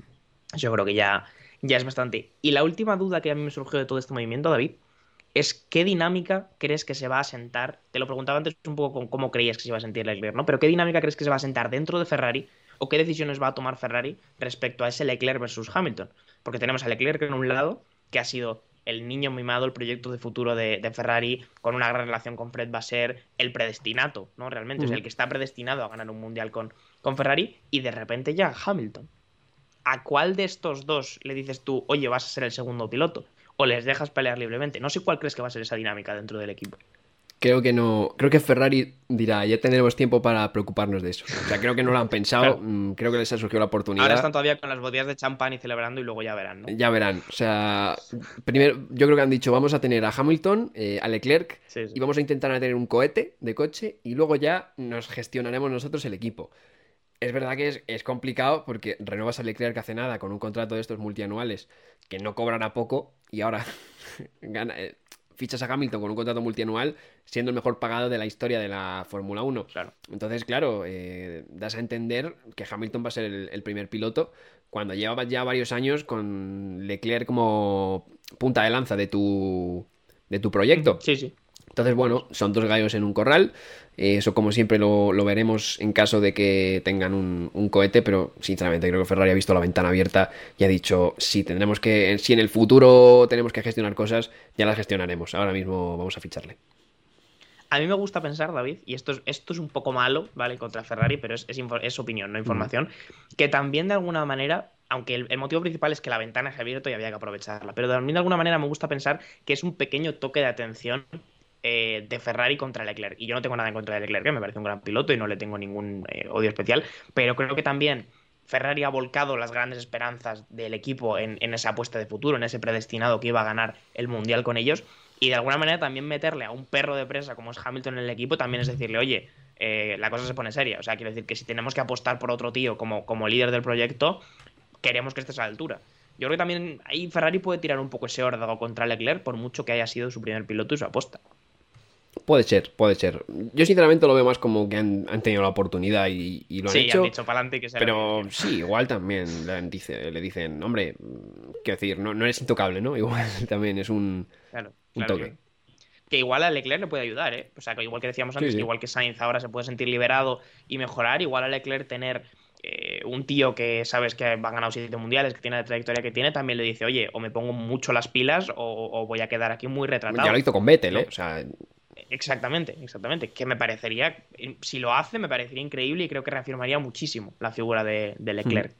yo creo que ya, ya es bastante. Y la última duda que a mí me surgió de todo este movimiento, David, es qué dinámica crees que se va a sentar. Te lo preguntaba antes un poco con cómo creías que se iba a sentir Leclerc, ¿no? Pero qué dinámica crees que se va a sentar dentro de Ferrari o qué decisiones va a tomar Ferrari respecto a ese Leclerc versus Hamilton. Porque tenemos a Leclerc en un lado, que ha sido el niño mimado, el proyecto de futuro de, Ferrari, con una gran relación con Fred, va a ser el predestinato, ¿no? Realmente es el que está predestinado a ganar un mundial con, con Ferrari y de repente ya Hamilton. ¿A cuál de estos dos le dices tú, oye, vas a ser el segundo piloto? ¿O les dejas pelear libremente? No sé cuál crees que va a ser esa dinámica dentro del equipo. Creo que no. Creo que Ferrari dirá, ya tenemos tiempo para preocuparnos de eso. O sea, creo que no lo han pensado. mm, Creo que les ha surgido la oportunidad. Ahora están todavía con las botellas de champán y celebrando y luego ya verán, ¿no? Ya verán. O sea, primero, yo creo que han dicho, vamos a tener a Hamilton, eh, a Leclerc, Sí, sí. y vamos a intentar tener un cohete de coche, y luego ya nos gestionaremos nosotros el equipo. Es verdad que es, es complicado porque renuevas a Leclerc hace nada con un contrato de estos multianuales que no cobrará poco, y ahora [LAUGHS] gana- eh, fichas a Hamilton con un contrato multianual siendo el mejor pagado de la historia de la Fórmula 1. Claro. Entonces, claro, eh, das a entender que Hamilton va a ser el, el primer piloto cuando llevaba ya varios años con Leclerc como punta de lanza de tu, de tu proyecto. Sí, sí. Entonces, bueno, son dos gallos en un corral. Eh, Eso, como siempre, lo, lo veremos en caso de que tengan un, un cohete. Pero, sinceramente, creo que Ferrari ha visto la ventana abierta y ha dicho: si tendremos que, si en el futuro tenemos que gestionar cosas, ya las gestionaremos. Ahora mismo vamos a ficharle. A mí me gusta pensar, David, y esto es, esto es un poco malo, ¿vale? Contra Ferrari, pero es, es, opinión, no información, que también de alguna manera, aunque el, el motivo principal es que la ventana es abierta y había que aprovecharla, pero también de alguna manera me gusta pensar que es un pequeño toque de atención eh, de Ferrari contra Leclerc. Y yo no tengo nada en contra de Leclerc, que me parece un gran piloto y no le tengo ningún eh, odio especial, pero creo que también Ferrari ha volcado las grandes esperanzas del equipo en, esa apuesta de futuro, en ese predestinado que iba a ganar el Mundial con ellos. Y de alguna manera también meterle a un perro de presa como es Hamilton en el equipo también es decirle, oye, eh, la cosa se pone seria. O sea, quiero decir que si tenemos que apostar por otro tío como, como líder del proyecto, queremos que estés a la altura. Yo creo que también ahí Ferrari puede tirar un poco ese órdago contra Leclerc por mucho que haya sido su primer piloto y su aposta. Puede ser, puede ser. Yo, sinceramente, lo veo más como que han, han tenido la oportunidad y, y lo han sí, hecho. han dicho para adelante que se Pero sí, igual también le, dice, le dicen, hombre, quiero decir, no, no eres intocable, ¿no? [LAUGHS] Igual también es un, Claro, un claro toque. que- que igual a Leclerc le puede ayudar, ¿eh? O sea, que igual que decíamos antes, Sí, sí. que igual que Sainz ahora se puede sentir liberado y mejorar, igual a Leclerc tener eh, un tío que sabes que va a ganar siete mundiales, que tiene la trayectoria que tiene, también le dice, oye, o me pongo mucho las pilas o, o voy a quedar aquí muy retratado. Ya lo hizo con Vettel, ¿no? ¿eh? O sea, Exactamente, exactamente. Que me parecería, si lo hace, me parecería increíble y creo que reafirmaría muchísimo la figura de, de Leclerc.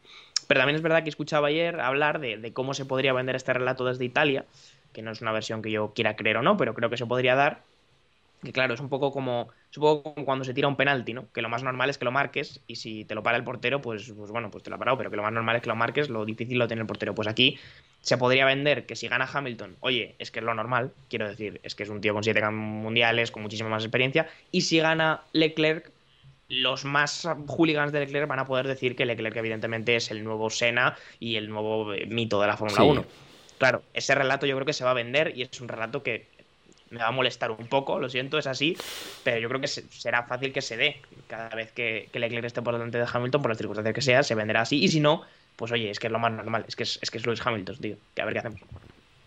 Pero también es verdad que escuchaba ayer hablar de, de cómo se podría vender este relato desde Italia, que no es una versión que yo quiera creer o no, pero creo que se podría dar. Que claro, es un poco como, poco como cuando se tira un penalti, ¿no? Que lo más normal es que lo marques y si te lo para el portero, pues, pues bueno, pues te lo ha parado, pero que lo más normal es que lo marques, lo difícil lo tiene el portero. Pues aquí se podría vender que si gana Hamilton, oye, es que es lo normal, quiero decir, es que es un tío con siete mundiales, con muchísima más experiencia, y si gana Leclerc, los más hooligans de Leclerc van a poder decir que Leclerc evidentemente es el nuevo Senna y el nuevo eh, mito de la Fórmula Sí. 1. Claro, ese relato yo creo que se va a vender y es un relato que me va a molestar un poco, lo siento, es así, pero yo creo que se- será fácil que se dé cada vez que, que Leclerc esté por delante de Hamilton, por las circunstancias que sea, se venderá así, y si no, pues oye, es que es lo más normal, es que es, es que es Lewis Hamilton, tío, que a ver qué hacemos.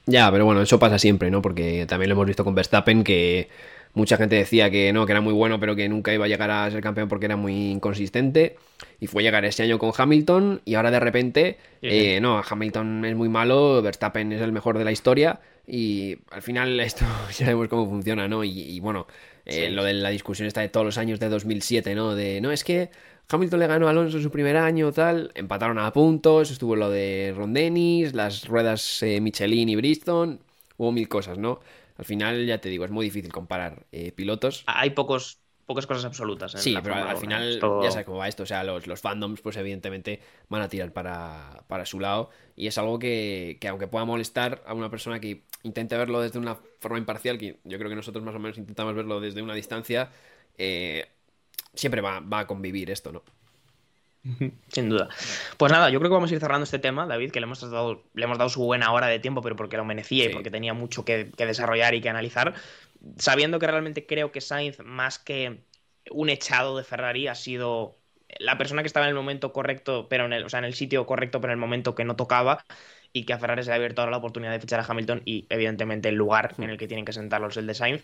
ya, pero bueno, eso pasa siempre, ¿no? Porque también lo hemos visto con Verstappen, que mucha gente decía que no, que era muy bueno, pero que nunca iba a llegar a ser campeón porque era muy inconsistente. Y fue llegar ese año con Hamilton, y ahora de repente, Sí, sí. eh, no, Hamilton es muy malo, Verstappen es el mejor de la historia. Y al final [LAUGHS] esto ya sabemos cómo funciona, ¿no? Y, y bueno, eh, Sí. lo de la discusión está de todos los años de 2007, ¿no? De, no, es que Hamilton le ganó a Alonso su primer año, tal, empataron a puntos, estuvo lo de Ron Dennis, las ruedas eh, Michelin y Bristol, hubo mil cosas, ¿no? Al final, ya te digo, es muy difícil comparar eh, pilotos. Hay pocos, pocas cosas absolutas. en Sí, pero al Fórmula 1, final ya sabes cómo va esto. O sea, los, los fandoms, pues evidentemente van a tirar para, para su lado. Y es algo que, que aunque pueda molestar a una persona que intente verlo desde una forma imparcial, que yo creo que nosotros más o menos intentamos verlo desde una distancia, eh, siempre va, va a convivir esto, ¿no? Sin duda. Pues nada, yo creo que vamos a ir cerrando este tema, David, que le hemos dado, le hemos dado su buena hora de tiempo, pero porque lo merecía Sí. y porque tenía mucho que, que desarrollar y que analizar. Sabiendo que realmente creo que Sainz, más que un echado de Ferrari, ha sido la persona que estaba en el momento correcto, pero en el, o sea, en el sitio correcto, pero en el momento que no tocaba. Y que a Ferrari se le ha abierto ahora la oportunidad de fichar a Hamilton y, evidentemente, el lugar en el que tienen que sentarlos el de Sainz.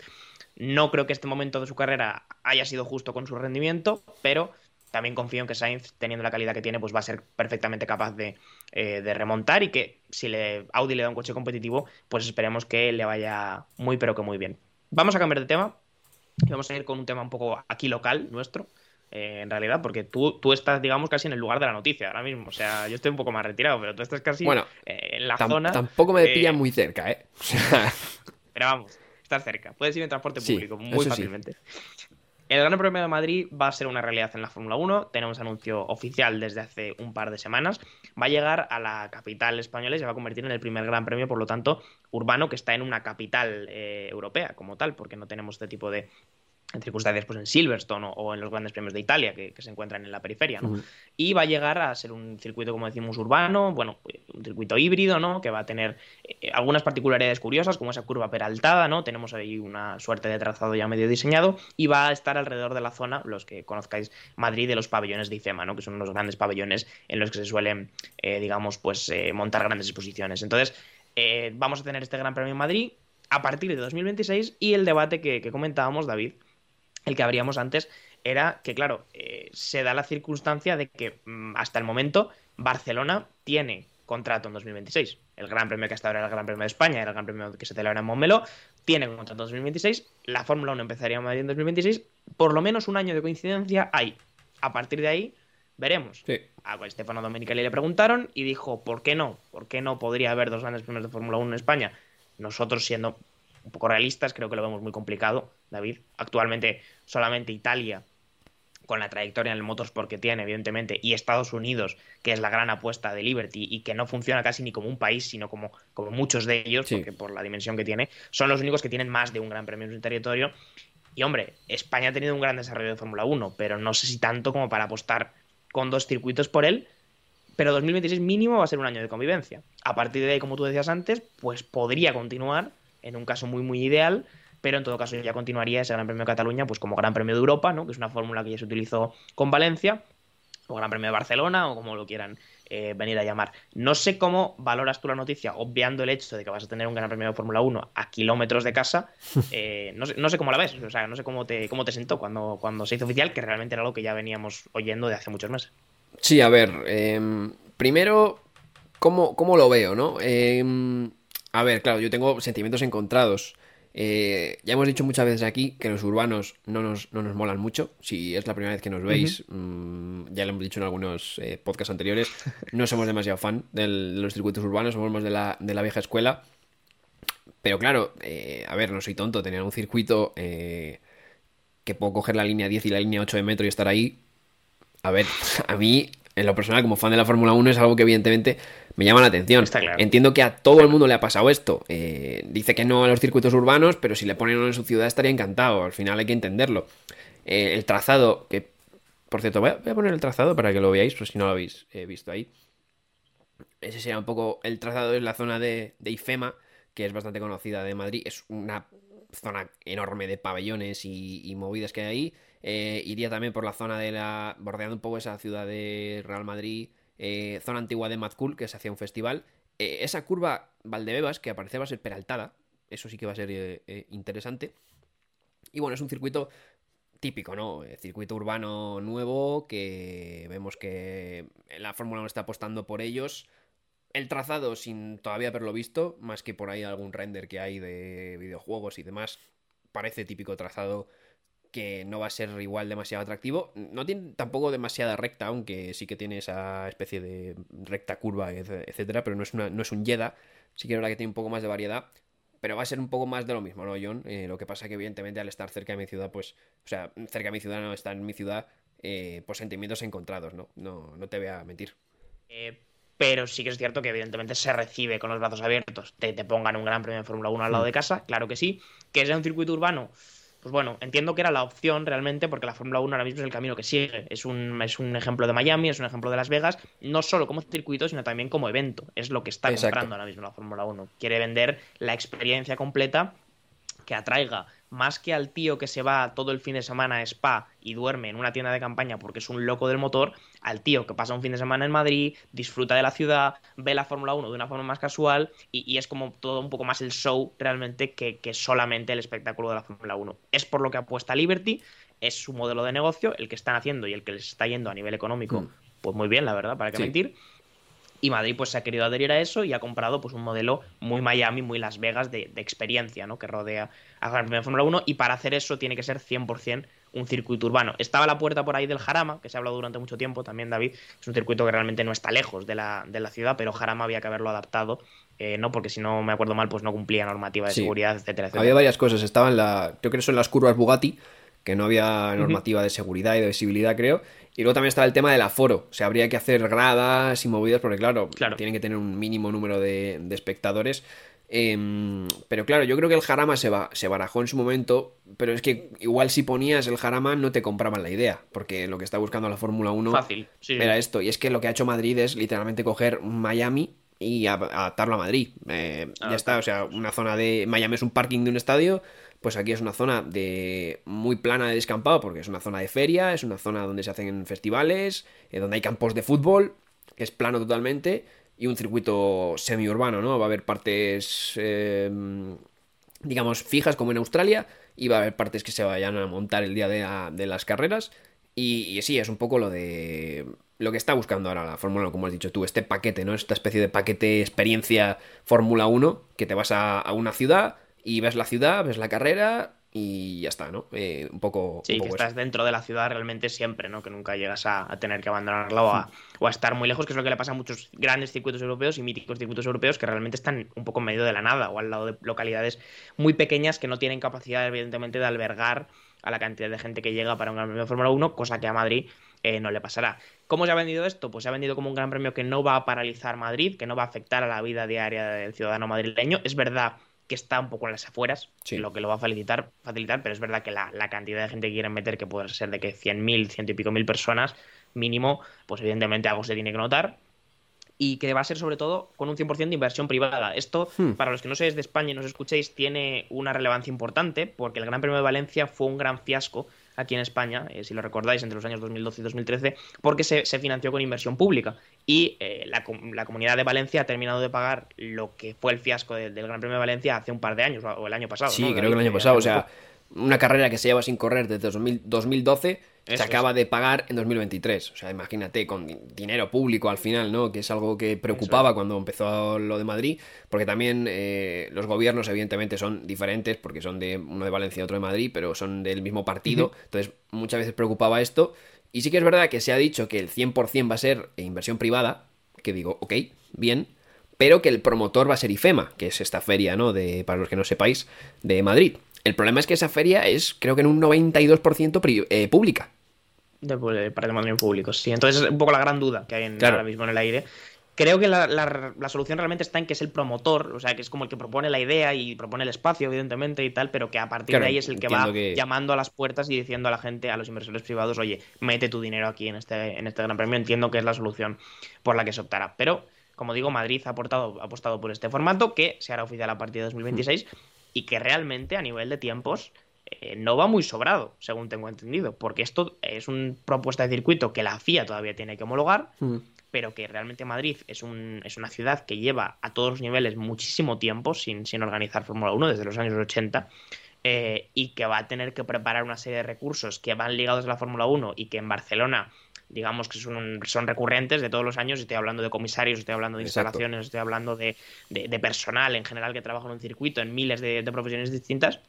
No creo que este momento de su carrera haya sido justo con su rendimiento, pero también confío en que Sainz, teniendo la calidad que tiene, pues va a ser perfectamente capaz de, eh, de remontar y que si le, Audi le da un coche competitivo, pues esperemos que le vaya muy pero que muy bien. Vamos a cambiar de tema y vamos a ir con un tema un poco aquí local nuestro. eh, en realidad, porque tú, tú estás, digamos, casi en el lugar de la noticia ahora mismo. O sea, yo estoy un poco más retirado, pero tú estás casi Bueno, eh, en la zona. tampoco me pillan muy cerca, ¿eh? [LAUGHS] Pero vamos, estás cerca. Puedes ir en transporte público muy fácilmente. El Gran Premio de Madrid va a ser una realidad en la Fórmula 1. Tenemos anuncio oficial desde hace un par de semanas. Va a llegar a la capital española y se va a convertir en el primer Gran Premio, por lo tanto, urbano que está en una capital eh, europea como tal, porque no tenemos este tipo de, en circunstancias pues en Silverstone o, en los grandes premios de Italia que, se encuentran en la periferia, ¿no? Y va a llegar a ser un circuito, como decimos, urbano, bueno, un circuito híbrido, ¿no? Que va a tener eh, algunas particularidades curiosas, como esa curva peraltada, ¿no? Tenemos ahí una suerte de trazado ya medio diseñado y va a estar alrededor de la zona, los que conozcáis Madrid, de los pabellones de IFEMA, ¿no? Que son los grandes pabellones en los que se suelen, eh, digamos, pues eh, montar grandes exposiciones. Entonces, vamos a tener este Gran Premio en Madrid a partir de 2026 y el debate que comentábamos, David, el que abríamos antes, era que, claro, eh, se da la circunstancia de que mm, hasta el momento Barcelona tiene contrato en 2026. El Gran Premio que hasta ahora era el Gran Premio de España, era el Gran Premio que se celebra en Montmeló, tiene contrato en 2026. La Fórmula 1 empezaría en Madrid en 2026. Por lo menos un año de coincidencia hay. A partir de ahí, veremos. A Stefano Domenicali le preguntaron y dijo, ¿por qué no? ¿Por qué no podría haber dos grandes premios de Fórmula 1 en España? Nosotros siendo un poco realistas, creo que lo vemos muy complicado, David. Actualmente solamente Italia, con la trayectoria en el motorsport que tiene, evidentemente, y Estados Unidos, que es la gran apuesta de Liberty y que no funciona casi ni como un país, sino como, como muchos de ellos, porque por la dimensión que tiene, son los únicos que tienen más de un gran premio en su territorio. Y hombre, España ha tenido un gran desarrollo de Fórmula 1, pero no sé si tanto como para apostar con dos circuitos por él. Pero 2026 mínimo va a ser un año de convivencia. A partir de ahí, como tú decías antes, pues podría continuar en un caso muy, muy ideal, pero en todo caso ya continuaría ese Gran Premio de Cataluña pues como Gran Premio de Europa, ¿no? que es una fórmula que ya se utilizó con Valencia, o Gran Premio de Barcelona, o como lo quieran eh, venir a llamar. No sé cómo valoras tú la noticia, obviando el hecho de que vas a tener un Gran Premio de Fórmula 1 a kilómetros de casa. [LAUGHS] Eh, no, sé, no, sé, cómo la ves, o sea, no sé cómo te, cómo te sentó cuando, cuando se hizo oficial, que realmente era algo que ya veníamos oyendo de hace muchos meses. Sí, a ver, em, primero, ¿cómo, ¿cómo, lo veo, no? Eh, a ver, claro, yo tengo sentimientos encontrados. Eh, ya hemos dicho muchas veces aquí que los urbanos no nos, no nos molan mucho. Si es la primera vez que nos veis, mm, ya lo hemos dicho en algunos eh, podcasts anteriores, no somos demasiado fan de los circuitos urbanos, somos más de la, de la vieja escuela. Pero claro, eh, a ver, no soy tonto, tener un circuito que puedo coger la línea 10 y la línea 8 de metro y estar ahí. A ver, [LAUGHS] a mí, en lo personal, como fan de la Fórmula 1, es algo que evidentemente me llama la atención. Entiendo que a todo el mundo le ha pasado esto. Eh, dice que no a los circuitos urbanos, pero si le ponen uno en su ciudad estaría encantado. Al final hay que entenderlo. Eh, el trazado, que por cierto, voy a, poner el trazado para que lo veáis, pues si no lo habéis eh, visto ahí. Ese sería un poco. El trazado es la zona de, IFEMA, que es bastante conocida de Madrid. Es una zona enorme de pabellones y, y movidas que hay ahí. iría también por la zona de la. bordeando un poco esa ciudad de Real Madrid. Eh, zona antigua de Mad Cool, que se hacía un festival. Eh, esa curva Valdebebas, que aparece va a ser peraltada, eso sí que va a ser eh, interesante. Y bueno, es un circuito típico, ¿no? circuito urbano nuevo, que vemos que la Fórmula 1 está apostando por ellos. El trazado, sin todavía haberlo visto, más que por ahí algún render que hay de videojuegos y demás, parece típico trazado que no va a ser igual demasiado atractivo. No tiene tampoco demasiada recta, aunque sí que tiene esa especie de recta curva, etcétera, pero no es, una, no es un Jeda. Sí que es verdad que tiene un poco más de variedad, pero va a ser un poco más de lo mismo, ¿no, John? Eh, lo que pasa que, evidentemente, al estar cerca de mi ciudad, pues, o sea, cerca de mi ciudad, no está en mi ciudad, eh, pues sentimientos encontrados, ¿no? No, no te voy a mentir. Eh, pero sí que es cierto que evidentemente se recibe con los brazos abiertos. Te, te pongan un gran premio de Fórmula 1 al lado mm. de casa, claro que sí. Que sea un circuito urbano, pues bueno, entiendo que era la opción realmente porque la Fórmula 1 ahora mismo es el camino que sigue. Es un, es un ejemplo de Miami, es un ejemplo de Las Vegas, no solo como circuito, sino también como evento. Es lo que está comprando ahora mismo la Fórmula 1. Quiere vender la experiencia completa que atraiga más que al tío que se va todo el fin de semana a Spa y duerme en una tienda de campaña porque es un loco del motor, al tío que pasa un fin de semana en Madrid, disfruta de la ciudad, ve la Fórmula 1 de una forma más casual y, es como todo un poco más el show realmente que, solamente el espectáculo de la Fórmula 1. Es por lo que apuesta Liberty, es su modelo de negocio, el que están haciendo y el que les está yendo a nivel económico, mm. pues muy bien, la verdad, para qué mentir. Y Madrid pues se ha querido adherir a eso y ha comprado pues un modelo muy Miami, muy Las Vegas de, experiencia, ¿no? Que rodea a Gran Premio de Fórmula 1 y para hacer eso tiene que ser 100% un circuito urbano. Estaba la puerta por ahí del Jarama, que se ha hablado durante mucho tiempo también, David. Es un circuito que realmente no está lejos de la, de la ciudad, pero Jarama había que haberlo adaptado eh, no, porque si no me acuerdo mal, pues no cumplía normativa de Sí. seguridad, etcétera, etcétera. Había varias cosas. Estaba en la. Creo que son las curvas Bugatti, que no había normativa de seguridad y de visibilidad, creo. Y luego también estaba el tema del aforo. O sea, habría que hacer gradas y movidas, porque claro, Claro. tienen que tener un mínimo número de, de espectadores. Em, pero claro, yo creo que el Jarama se, ba- se barajó en su momento, pero es que igual si ponías el Jarama no te compraban la idea, porque lo que está buscando la Fórmula 1 Fácil, sí. era esto. Y es que lo que ha hecho Madrid es literalmente coger Miami y adaptarlo a Madrid. Eh, ya Ah, está, o sea, una zona de... Miami es un parking de un estadio, pues aquí es una zona de muy plana de descampado, porque es una zona de feria, es una zona donde se hacen festivales, eh, donde hay campos de fútbol, es plano totalmente, y un circuito semiurbano, ¿no? Va a haber partes... eh, digamos, fijas como en Australia, y va a haber partes que se vayan a montar el día de, de las carreras. Y, sí, es un poco lo de lo que está buscando ahora la Fórmula 1, como has dicho tú, este paquete, ¿no? Esta especie de paquete experiencia Fórmula 1, que te vas a una ciudad y ves la ciudad, ves la carrera y ya está, ¿no? Eh, un poco... Sí, un que estás eso. dentro de la ciudad realmente siempre, ¿no? Que nunca llegas a, a tener que abandonarla o a, o a estar muy lejos, que es lo que le pasa a muchos grandes circuitos europeos y míticos circuitos europeos que realmente están un poco en medio de la nada o al lado de localidades muy pequeñas que no tienen capacidad, evidentemente, de albergar a la cantidad de gente que llega para un Gran Premio de Fórmula 1, cosa que a Madrid eh, no le pasará. ¿Cómo se ha vendido esto? Pues se ha vendido como un Gran Premio que no va a paralizar Madrid, que no va a afectar a la vida diaria del ciudadano madrileño. Es verdad que está un poco en las afueras, Sí. lo que lo va a facilitar, facilitar pero es verdad que la, la cantidad de gente que quieren meter, que puede ser de que 100.000, ciento y pico mil personas mínimo, pues evidentemente algo se tiene que notar. Y que va a ser sobre todo con un 100% de inversión privada. Esto, Hmm. para los que no seáis de España y nos escuchéis, tiene una relevancia importante porque el Gran Premio de Valencia fue un gran fiasco aquí en España, eh, si lo recordáis, entre los años 2012 y 2013, porque se, se financió con inversión pública. Y eh, la, la comunidad de Valencia ha terminado de pagar lo que fue el fiasco del, del Gran Premio de Valencia hace un par de años, o el año pasado. Sí, ¿no, creo que el año Eh, pasado, o sea, una carrera que se lleva sin correr desde 2000 2012 se acaba de pagar en 2023. O sea, imagínate, con di- dinero público al final, ¿no? Que es algo que preocupaba cuando empezó lo de Madrid, porque también eh, los gobiernos evidentemente son diferentes, porque son de uno de Valencia y otro de Madrid, pero son del mismo partido, entonces muchas veces preocupaba esto. Y sí que es verdad que se ha dicho que el 100% va a ser inversión privada, que digo, ok, bien, pero que el promotor va a ser IFEMA, que es esta feria, ¿no? De, para los que no sepáis, de Madrid. El problema es que esa feria es, creo que en un 92% pri- eh, pública. de, de patrimonio público, sí. Entonces es un poco la gran duda que hay en- Claro. ahora mismo en el aire. Creo que la, la- la solución realmente está en que es el promotor, o sea, que es como el que propone la idea y propone el espacio, evidentemente, y tal, pero que a partir Claro, de ahí es el que va que- llamando a las puertas y diciendo a la gente, a los inversores privados, oye, mete tu dinero aquí en este, en este gran premio. Entiendo que es la solución por la que se optará. Pero, como digo, Madrid ha, aportado, ha apostado por este formato que se hará oficial a partir de 2026 y que realmente a nivel de tiempos eh, no va muy sobrado, según tengo entendido, porque esto es una propuesta de circuito que la FIA todavía tiene que homologar, pero que realmente Madrid es, un, es una ciudad que lleva a todos los niveles muchísimo tiempo sin, sin organizar Fórmula 1 desde los años 80 eh, y que va a tener que preparar una serie de recursos que van ligados a la Fórmula 1 y que en Barcelona digamos que son, son recurrentes de todos los años, estoy hablando de comisarios, estoy hablando de Exacto. instalaciones, estoy hablando de, de- de personal en general que trabaja en un circuito en miles de, de profesiones distintas,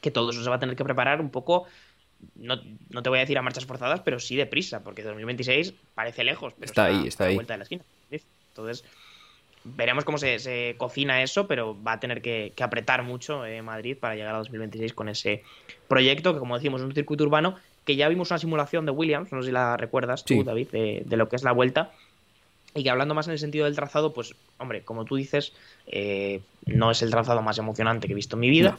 que todo eso se va a tener que preparar un poco, no, no te voy a decir a marchas forzadas, pero sí deprisa, porque 2026 parece lejos, pero Está ahí, está a la ahí. vuelta de la esquina. Entonces, veremos cómo se, se cocina eso, pero va a tener que, que apretar mucho eh, Madrid para llegar a 2026 con ese proyecto, que como decimos es un circuito urbano, que ya vimos una simulación de Williams, no sé si la recuerdas tú, Sí. David, de, de lo que es la vuelta. Y que hablando más en el sentido del trazado, pues, hombre, como tú dices, eh, no es el trazado más emocionante que he visto en mi vida.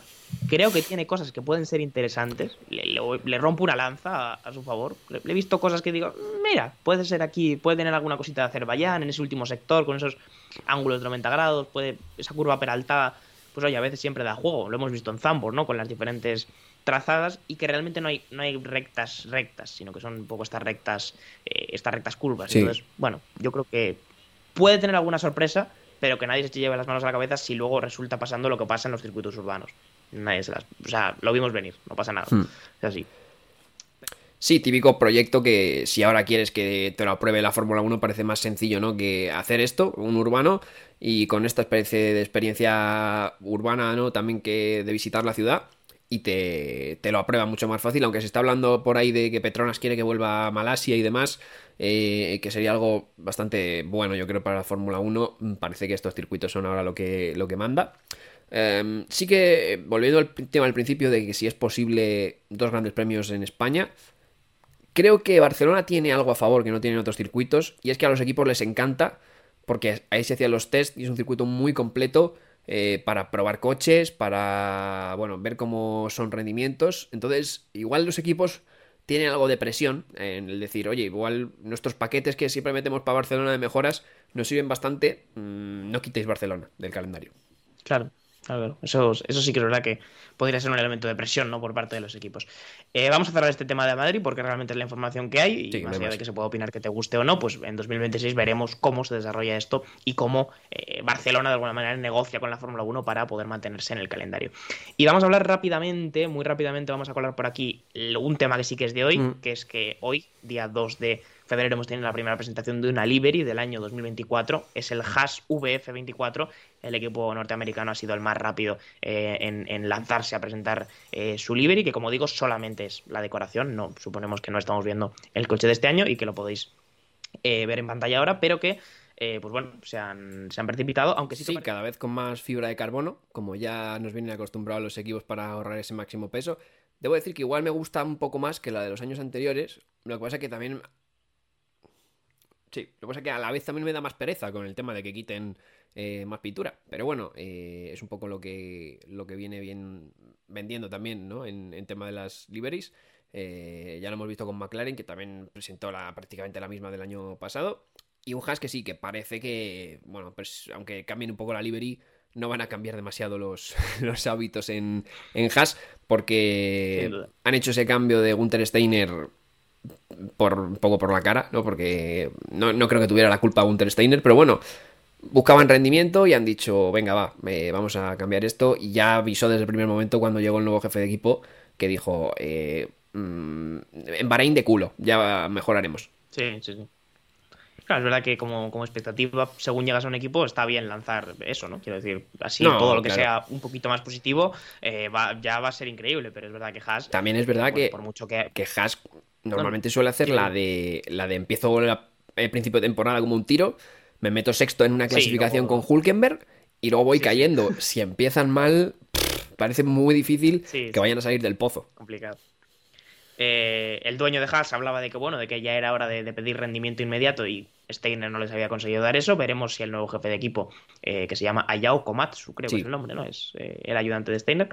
Creo que tiene cosas que pueden ser interesantes. Le, le- le rompo una lanza a, a su favor. Le, le he visto cosas que digo, mira, puede ser aquí, puede tener alguna cosita de Azerbaiyán en ese último sector, con esos ángulos de 90 grados, puede esa curva peraltada, pues oye, a veces siempre da juego. Lo hemos visto en Zambor, ¿no? Con las diferentes trazadas y que realmente no hay, no hay rectas rectas, sino que son un poco estas rectas, eh, estas rectas curvas. Sí. Entonces, bueno, yo creo que puede tener alguna sorpresa, pero que nadie se lleve las manos a la cabeza si luego resulta pasando lo que pasa en los circuitos urbanos. Nadie se las, o sea, lo vimos venir, no pasa nada. Hmm. Es así. Sí, típico proyecto que si ahora quieres que te lo apruebe la Fórmula 1 parece más sencillo, ¿no? Que hacer esto, un urbano, y con esta especie de experiencia urbana, ¿no? También que de visitar la ciudad. Y te, te, lo aprueba mucho más fácil, aunque se está hablando por ahí de que Petronas quiere que vuelva a Malasia y demás, eh, que sería algo bastante bueno yo creo para la Fórmula 1, parece que estos circuitos son ahora lo que, lo que manda. Em, sí que, volviendo al tema al principio de que si es posible dos grandes premios en España, creo que Barcelona tiene algo a favor que no tienen otros circuitos, y es que a los equipos les encanta, porque ahí se hacían los test y es un circuito muy completo eh, para probar coches, para, bueno, ver cómo son rendimientos. Entonces, igual los equipos tienen algo de presión en el decir, oye, igual nuestros paquetes que siempre metemos para Barcelona de mejoras nos sirven bastante, mm, no quitéis Barcelona del calendario. Claro. Claro, eso, eso sí que es verdad que podría ser un elemento de presión ¿no? por parte de los equipos. Eh, vamos a cerrar este tema de Madrid porque realmente es la información que hay y más allá de que se pueda opinar que te guste o no, pues en 2026 veremos cómo se desarrolla esto y cómo eh, Barcelona de alguna manera negocia con la Fórmula 1 para poder mantenerse en el calendario. Y vamos a hablar rápidamente, muy rápidamente vamos a colar por aquí un tema que sí que es de hoy, mm. que es que hoy, día 2 de febrero hemos tenido la primera presentación de una livery del año 2024. Es el Haas VF24. El equipo norteamericano ha sido el más rápido eh, en, lanzarse a presentar eh, su livery, que como digo, solamente es la decoración. No suponemos que no estamos viendo el coche de este año y que lo podéis eh, ver en pantalla ahora, pero que pues bueno, se han, se han, precipitado, aunque sí, sí cada vez con más fibra de carbono, como ya nos vienen acostumbrados los equipos para ahorrar ese máximo peso. Debo decir que igual me gusta un poco más que la de los años anteriores, lo que pasa es que también Sí, lo que pasa es que a la vez también me da más pereza con el tema de que quiten eh, más pintura. Pero bueno, eh, es un poco lo que, lo que viene bien vendiendo también, ¿no? En, tema de las liveries. Eh, ya lo hemos visto con McLaren, que también presentó la, prácticamente la misma del año pasado. Y un Haas que sí, que parece que, bueno, pues aunque cambien un poco la livery, no van a cambiar demasiado los, [LAUGHS] los hábitos en, en Haas, porque han hecho ese cambio de Gunther Steiner por un poco por la cara, ¿no? Porque no, creo que tuviera la culpa Gunter Steiner, pero bueno, buscaban rendimiento y han dicho, venga, va, vamos a cambiar esto. Y ya avisó desde el primer momento cuando llegó el nuevo jefe de equipo que dijo, eh, mm, en Bahrein de culo, ya mejoraremos. Sí, sí, sí. Claro, es verdad que como, expectativa, según llegas a un equipo, está bien lanzar eso, ¿no? Quiero decir, así todo lo que sea un poquito más positivo eh, ya va a ser increíble, pero es verdad que Haas... También es verdad que, por mucho que... que Haas Normalmente suele hacer la de la de empiezo el principio de temporada como un tiro, me meto sexto en una clasificación con Hulkenberg y luego voy cayendo. Si empiezan mal, parece muy difícil que vayan a salir del pozo. Complicado. Eh, el dueño de Haas hablaba de que bueno, de que ya era hora de, pedir rendimiento inmediato y Steiner no les había conseguido dar eso. Veremos si el nuevo jefe de equipo, eh, que se llama Ayao Komatsu, creo que es el nombre, ¿no? Es eh, el ayudante de Steiner.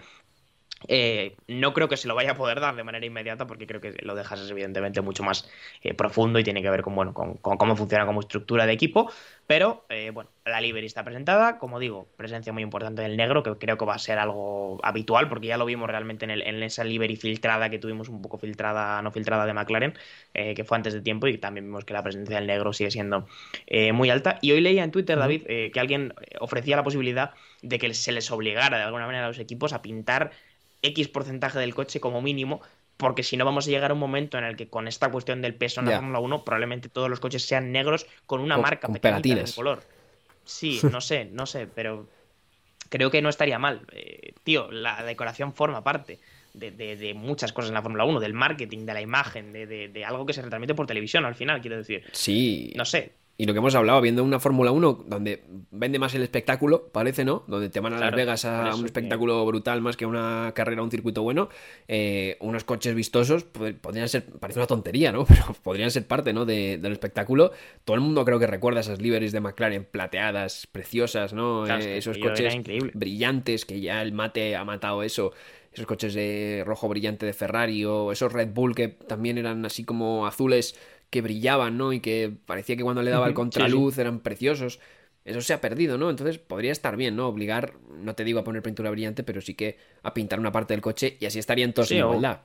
Eh, no creo que se lo vaya a poder dar de manera inmediata porque creo que lo dejas evidentemente mucho más eh, profundo y tiene que ver con, bueno, con, cómo funciona como estructura de equipo. Pero eh, bueno, la livery está presentada, como digo, presencia muy importante del negro, que creo que va a ser algo habitual porque ya lo vimos realmente en, el, en esa livery filtrada que tuvimos un poco filtrada, no filtrada de McLaren, que fue antes de tiempo y también vimos que la presencia del negro sigue siendo muy alta. Y hoy leía en Twitter, David, que alguien ofrecía la posibilidad de que se les obligara de alguna manera a los equipos a pintar X porcentaje del coche como mínimo, porque si no vamos a llegar a un momento en el que con esta cuestión del peso en la Fórmula 1 probablemente todos los coches sean negros con una marca con pequeñita de color. Sí, [LAUGHS] no sé, no sé, pero creo que no estaría mal. Eh, tío, la decoración forma parte de, muchas cosas en la Fórmula 1, del marketing, de la imagen, de, de, algo que se retransmite por televisión al final, quiero decir. Sí. No sé, y lo que hemos hablado, viendo una Fórmula 1 donde vende más el espectáculo, parece, ¿no? Donde te van a Las Vegas a un espectáculo brutal más que una carrera, un circuito bueno. Eh, unos coches vistosos podrían ser, parece una tontería, ¿no? [LAUGHS] Pero podrían ser parte, ¿no? del espectáculo. Todo el mundo creo que recuerda esas liveries de McLaren plateadas, preciosas, ¿no? Eh, esos coches brillantes que ya el mate ha matado eso esos coches de rojo brillante de Ferrari o esos Red Bull que también eran así como azules que brillaban, ¿no? Y que parecía que cuando le daba el contraluz eran preciosos. Eso se ha perdido, ¿no? Entonces podría estar bien, ¿no? Obligar, no te digo a poner pintura brillante, pero sí que a pintar una parte del coche y así estarían todos en igualdad.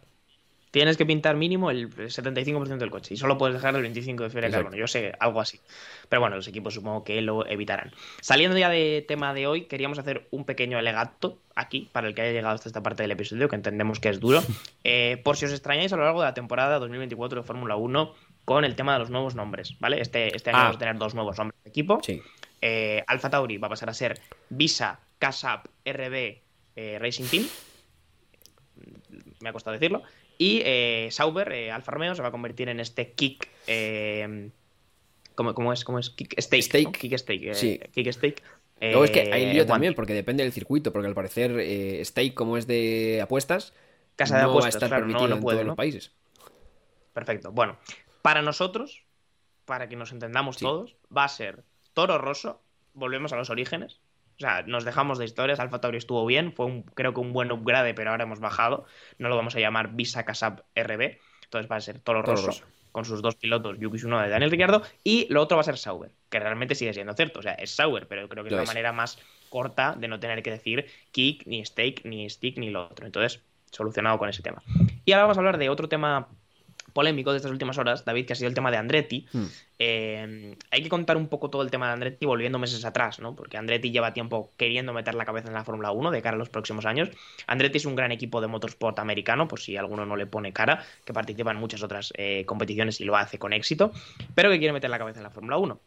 Tienes que pintar mínimo el 75% del coche y solo puedes dejar el 25% de fibra de carbono. Yo sé, algo así. Pero bueno, los equipos supongo que lo evitarán. Saliendo ya de tema de hoy, queríamos hacer un pequeño alegato aquí, para el que haya llegado hasta esta parte del episodio, que entendemos que es duro. [LAUGHS] Eh, por si os extrañáis, a lo largo de la temporada 2024 de Fórmula 1 con el tema de los nuevos nombres, ¿vale? Este, este año ah. vamos a tener dos nuevos nombres de equipo. Sí. Eh, Alfa Tauri va a pasar a ser Visa, Casap, RB, eh, Racing Team. me ha costado decirlo. Y eh, Sauber, Alfa Romeo, se va a convertir en este kick. ¿cómo, cómo es? ¿Cómo es? Kick. Steak. ¿no? Kick eh, Sí. Kick Stake. Luego es que hay lío One también, porque depende del circuito, porque al parecer Stake, como es de apuestas, Casa de no va a apuestas, estar claro, permitido no en puede, todos los países. Perfecto. Bueno, para nosotros, para que nos entendamos Sí. todos, va a ser Toro Rosso. Volvemos a los orígenes. O sea, nos dejamos de historias. Alfa Tauri estuvo bien. Fue un, creo que un buen upgrade, pero ahora hemos bajado. No lo vamos a llamar Visa Casab RB. Entonces va a ser Toro, Toro Rosso, Rosso. con sus dos pilotos, Yuki Tsunoda y Daniel Ricciardo. Y lo otro va a ser Sauber, que realmente sigue siendo cierto. O sea, es Sauber, pero creo que Lo es la es. manera más corta de no tener que decir kick, ni stake, ni stick, ni lo otro. Entonces, solucionado con ese tema. Y ahora vamos a hablar de otro tema polémico de estas últimas horas, David, que ha sido el tema de Andretti. Hmm. Eh, hay que contar un poco todo el tema de Andretti volviendo meses atrás, ¿no? Porque Andretti lleva tiempo queriendo meter la cabeza en la Fórmula 1 de cara a los próximos años. Andretti es un gran equipo de motorsport americano, por si alguno no le pone cara, que participa en muchas otras eh, competiciones y lo hace con éxito, pero que quiere meter la cabeza en la Fórmula 1.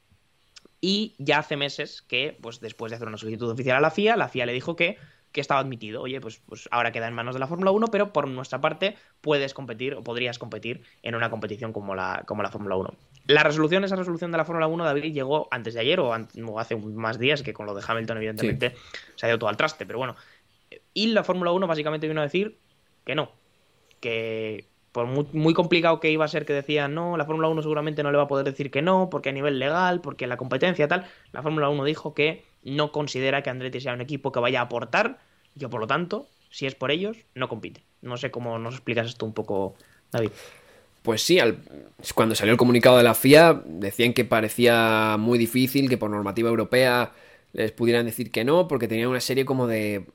Y ya hace meses que, pues después de hacer una solicitud oficial a la FIA, la FIA le dijo que, que estaba admitido. Oye, pues, pues ahora queda en manos de la Fórmula 1, pero por nuestra parte puedes competir o podrías competir en una competición como la, como la Fórmula 1. La resolución, esa resolución de la Fórmula 1, David, llegó antes de ayer o, hace más días, que con lo de Hamilton, evidentemente, se ha ido todo al traste, pero bueno. Y la Fórmula 1 básicamente vino a decir que no, que por muy, complicado que iba a ser que decían, no, la Fórmula 1 seguramente no le va a poder decir que no, porque a nivel legal, porque la competencia tal, la Fórmula 1 dijo que no considera que Andretti sea un equipo que vaya a aportar, y por lo tanto, si es por ellos, no compite. No sé cómo nos explicas esto un poco, David. Pues sí, al- cuando salió el comunicado de la FIA decían que parecía muy difícil que por normativa europea les pudieran decir que no, porque tenían una serie como de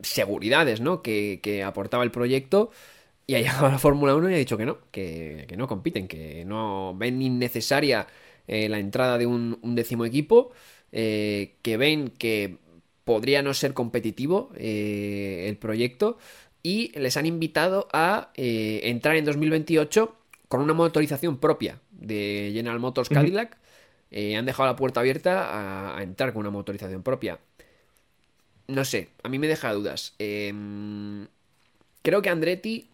seguridades, ¿no? Que aportaba el proyecto y ha llegado la Fórmula 1 y ha dicho que no, que, que no compiten, que no ven innecesaria eh, la entrada de un, un décimo equipo, eh, que ven que podría no ser competitivo eh, el proyecto y les han invitado a entrar en 2028 con una motorización propia de General Motors. Cadillac. Han dejado la puerta abierta a, a entrar con una motorización propia. No sé, a mí me deja dudas. Em, creo que Andretti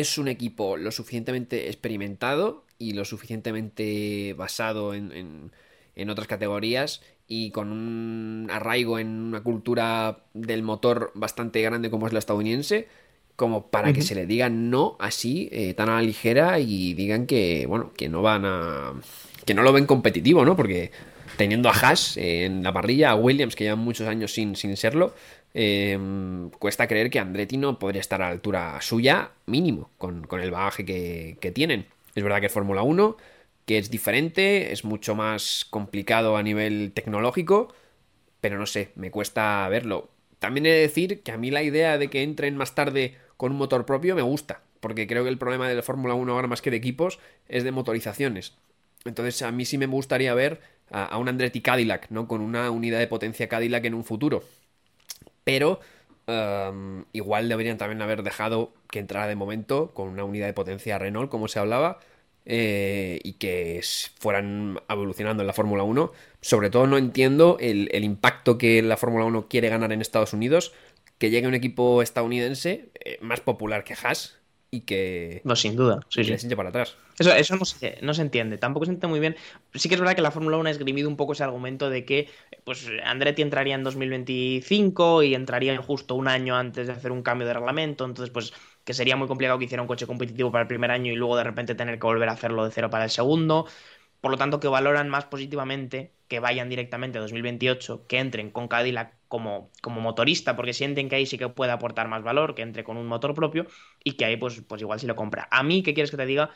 es un equipo lo suficientemente experimentado y lo suficientemente basado en, en- en otras categorías y con un arraigo en una cultura del motor bastante grande como es la estadounidense, como para que se le diga no así, eh, tan a la ligera y digan que, bueno, que no van a... que no lo ven competitivo, ¿no? Porque teniendo a Haas eh, en la parrilla, a Williams, que llevan muchos años sin, sin serlo, eh, cuesta creer que Andretti no podría estar a la altura suya, mínimo, con, con el bagaje que, que tienen. Es verdad que es Fórmula 1, que es diferente, es mucho más complicado a nivel tecnológico, pero no sé, me cuesta verlo. También he de decir que a mí la idea de que entren más tarde con un motor propio me gusta, porque creo que el problema de la Fórmula 1 ahora más que de equipos es de motorizaciones. Entonces a mí sí me gustaría ver a, a un Andretti Cadillac, ¿no? Con una unidad de potencia Cadillac en un futuro. Pero um, igual deberían también haber dejado que entrara de momento con una unidad de potencia Renault, como se hablaba, eh, y que fueran evolucionando en la Fórmula 1. Sobre todo no entiendo el, el impacto que la Fórmula 1 quiere ganar en Estados Unidos, que llegue un equipo estadounidense eh, más popular que Haas y que, No, sin duda. Sí, y sí. les para atrás. Eso, eso no, se, no se entiende, tampoco se entiende muy bien. Sí que es verdad que la Fórmula 1 ha esgrimido un poco ese argumento de que pues, Andretti entraría en 2025 y entraría justo un año antes de hacer un cambio de reglamento, entonces pues que sería muy complicado que hiciera un coche competitivo para el primer año y luego de repente tener que volver a hacerlo de cero para el segundo. Por lo tanto, que valoran más positivamente que vayan directamente a 2028, que entren con Cadillac como, como motorista, porque sienten que ahí sí que puede aportar más valor, que entre con un motor propio y que ahí pues, pues igual sí lo compra. A mí, ¿qué quieres que te diga?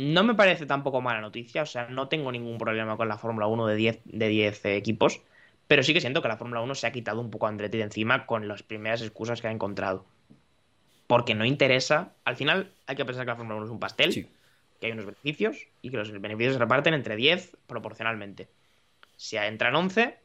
No me parece tampoco mala noticia, o sea, no tengo ningún problema con la Fórmula 1 de 10, de 10 equipos, pero sí que siento que la Fórmula 1 se ha quitado un poco a Andretti de encima con las primeras excusas que ha encontrado. Porque no interesa, al final hay que pensar que la Fórmula 1 es un pastel, Sí. que hay unos beneficios y que los beneficios se reparten entre 10 proporcionalmente. Si entran 11,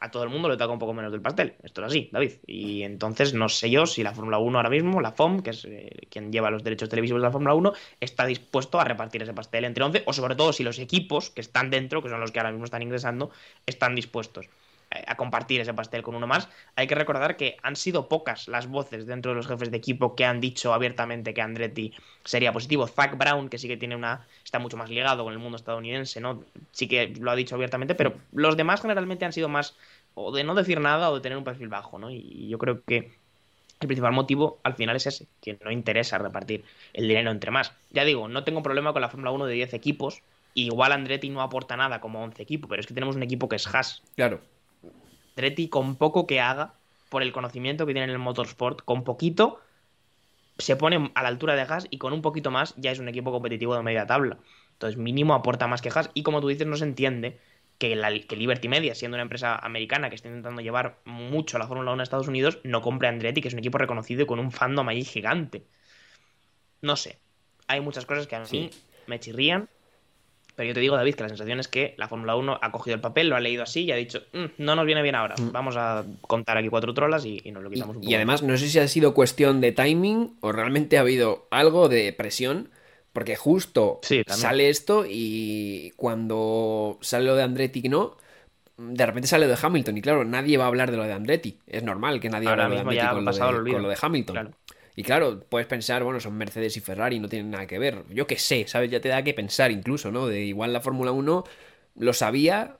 a todo el mundo le toca un poco menos del pastel. Esto es así, David. Y entonces no sé yo si la Fórmula 1 ahora mismo, la FOM, que es eh, quien lleva los derechos televisivos de la Fórmula 1, está dispuesto a repartir ese pastel entre 11, o sobre todo si los equipos que están dentro, que son los que ahora mismo están ingresando, están dispuestos. A compartir ese pastel con uno más. Hay que recordar que han sido pocas las voces dentro de los jefes de equipo que han dicho abiertamente que Andretti sería positivo. Zach Brown, que sí que tiene una. está mucho más ligado con el mundo estadounidense, ¿no? Sí que lo ha dicho abiertamente, pero los demás generalmente han sido más o de no decir nada o de tener un perfil bajo, ¿no? Y yo creo que el principal motivo al final es ese, que no interesa repartir el dinero entre más. Ya digo, no tengo problema con la Fórmula 1 de 10 equipos. Igual Andretti no aporta nada como 11 equipos, pero es que tenemos un equipo que es Haas. Claro. Andretti con poco que haga, por el conocimiento que tiene en el motorsport, con poquito se pone a la altura de Haas y con un poquito más ya es un equipo competitivo de media tabla. Entonces mínimo aporta más que Haas y como tú dices no se entiende que, la, que Liberty Media, siendo una empresa americana que está intentando llevar mucho la Fórmula 1 a Estados Unidos, no compre Andretti, que es un equipo reconocido y con un fandom ahí gigante. No sé. Hay muchas cosas que a mí me chirrían. Pero yo te digo, David, que la sensación es que la Fórmula 1 ha cogido el papel, lo ha leído así y ha dicho, mm, no nos viene bien ahora. Mm. Vamos a contar aquí cuatro trolas y, nos lo quitamos y, un poco. Y además, no sé si ha sido cuestión de timing o realmente ha habido algo de presión porque justo sale esto y cuando sale lo de Andretti no, de repente sale lo de Hamilton. Y claro, nadie va a hablar de lo de Andretti. Es normal que nadie hable de Andretti con lo de, Hamilton. Y claro, puedes pensar, bueno, son Mercedes y Ferrari, no tienen nada que ver. Yo qué sé, ¿sabes? Ya te da que pensar incluso, ¿no? De igual la Fórmula 1 lo sabía,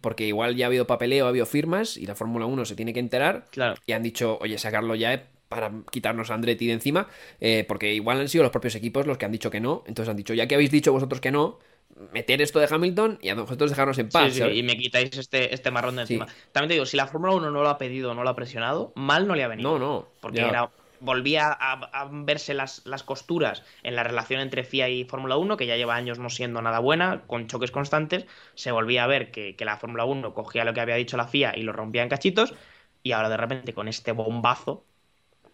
porque igual ya ha habido papeleo, ha habido firmas, y la Fórmula 1 se tiene que enterar. Claro. Y han dicho, oye, sacarlo ya para quitarnos a Andretti de encima, eh, porque igual han sido los propios equipos los que han dicho que no, entonces han dicho, ya que habéis dicho vosotros que no, meter esto de Hamilton y a nosotros dejarnos en paz. Sí, sí, y me quitáis este, este marrón de encima. También te digo, si la Fórmula 1 no lo ha pedido, no lo ha presionado, mal no le ha venido. No, no. Porque era, volvía a, verse las, las, costuras en la relación entre FIA y Fórmula 1, que ya lleva años no siendo nada buena, con choques constantes. Se volvía a ver que, que la Fórmula 1 cogía lo que había dicho la FIA y lo rompía en cachitos. Y ahora de repente con este bombazo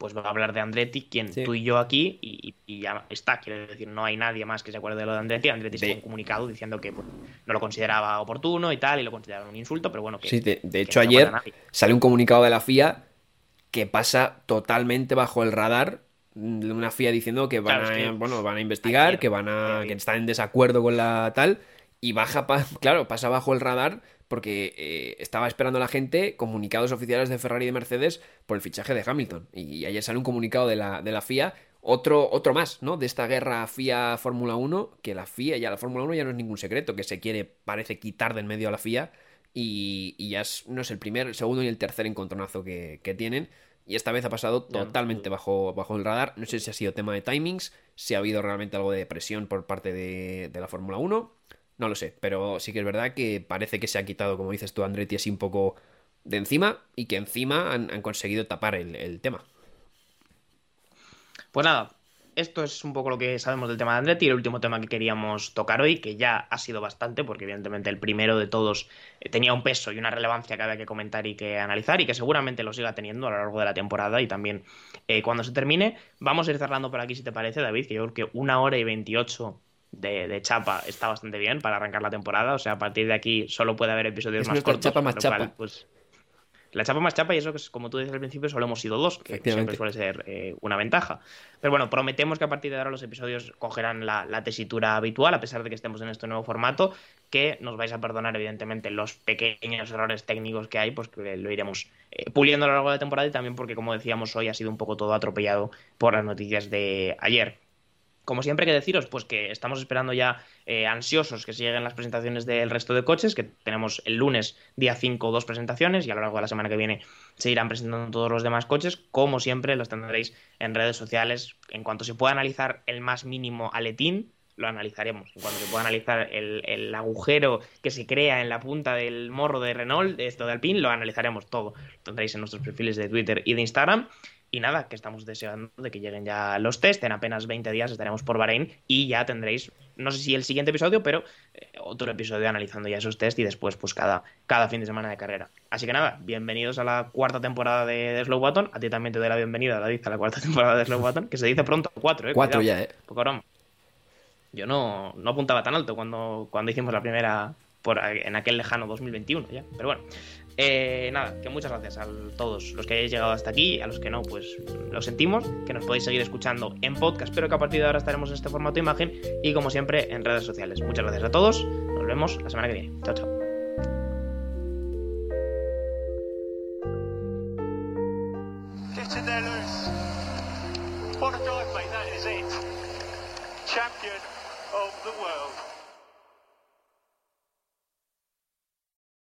pues va a hablar de Andretti, quien tú y yo aquí, y, ya está. Quiero decir, no hay nadie más que se acuerde de lo de Andretti. Andretti se ha comunicado diciendo que pues, no lo consideraba oportuno y tal, y lo consideraba un insulto, pero bueno. Que, sí, de, hecho, ayer sale un comunicado de la FIA que pasa totalmente bajo el radar de una FIA diciendo que van, a, bueno, van a investigar, que van a que están en desacuerdo con la tal y baja, [LAUGHS] claro, pasa bajo el radar porque eh, estaba esperando la gente comunicados oficiales de Ferrari y de Mercedes por el fichaje de Hamilton. Y ayer sale un comunicado de la, de la FIA, otro, otro más, ¿no? De esta guerra FIA-Fórmula 1, que la FIA, ya la Fórmula 1 ya no es ningún secreto, que se quiere, parece, quitar del medio a la FIA. Y, ya es, no es el primer, el segundo y el tercer encontronazo que, tienen. Y esta vez ha pasado totalmente bajo, bajo el radar. No sé si ha sido tema de timings, si ha habido realmente algo de presión por parte de, de la Fórmula 1 no lo sé, pero sí que es verdad que parece que se ha quitado, como dices tú, Andretti, así un poco de encima y que encima han, conseguido tapar el, tema. Pues nada, esto es un poco lo que sabemos del tema de Andretti el último tema que queríamos tocar hoy, que ya ha sido bastante, porque evidentemente el primero de todos eh, tenía un peso y una relevancia que había que comentar y que analizar y que seguramente lo siga teniendo a lo largo de la temporada y también eh, cuando se termine. Vamos a ir cerrando por aquí, si te parece, David, que yo creo que una hora y veintiocho de, chapa está bastante bien para arrancar la temporada. O sea, a partir de aquí solo puede haber episodios más cortos. Chapa más chapa. pues, la chapa más chapa y eso que es, como tú dices al principio, solo hemos sido dos, que siempre suele ser eh, una ventaja. Pero bueno, prometemos que a partir de ahora los episodios cogerán la, tesitura habitual, a pesar de que estemos en este nuevo formato, que nos vais a perdonar evidentemente los pequeños errores técnicos que hay, pues que lo iremos eh, puliendo a lo largo de la temporada y también porque, como decíamos hoy, ha sido un poco todo atropellado por las noticias de ayer. Como siempre que deciros, pues que estamos esperando ya eh, ansiosos que se lleguen las presentaciones del resto de coches, que tenemos el lunes, día 5, dos presentaciones, y a lo largo de la semana que viene se irán presentando todos los demás coches. Como siempre, los tendréis en redes sociales. En cuanto se pueda analizar el más mínimo aletín, lo analizaremos. En cuanto se pueda analizar el, agujero que se crea en la punta del morro de Renault, de esto de Alpine, lo analizaremos todo. Lo tendréis en nuestros perfiles de Twitter y de Instagram. Y nada, que estamos deseando de que lleguen ya los test. En apenas 20 días estaremos por Bahrein y ya tendréis, no sé si el siguiente episodio, pero eh, otro episodio analizando ya esos test y después pues cada, cada fin de semana de carrera. Así que nada, bienvenidos a la cuarta temporada de, Slow Button. A ti también te doy la bienvenida, David, a la cuarta [LAUGHS] temporada de Slow Button, que se dice pronto, cuatro, ¿eh? Cuatro ya, ¿eh? Yo no, no apuntaba tan alto cuando, cuando hicimos la primera por, en aquel lejano 2021 ya. Pero bueno, eh, nada, que muchas gracias a todos los que hayáis llegado hasta aquí, a los que no, pues lo sentimos, que nos podéis seguir escuchando en podcast, pero que a partir de ahora estaremos en este formato de imagen y como siempre en redes sociales. Muchas gracias a todos, nos vemos la semana que viene. Chao, chao.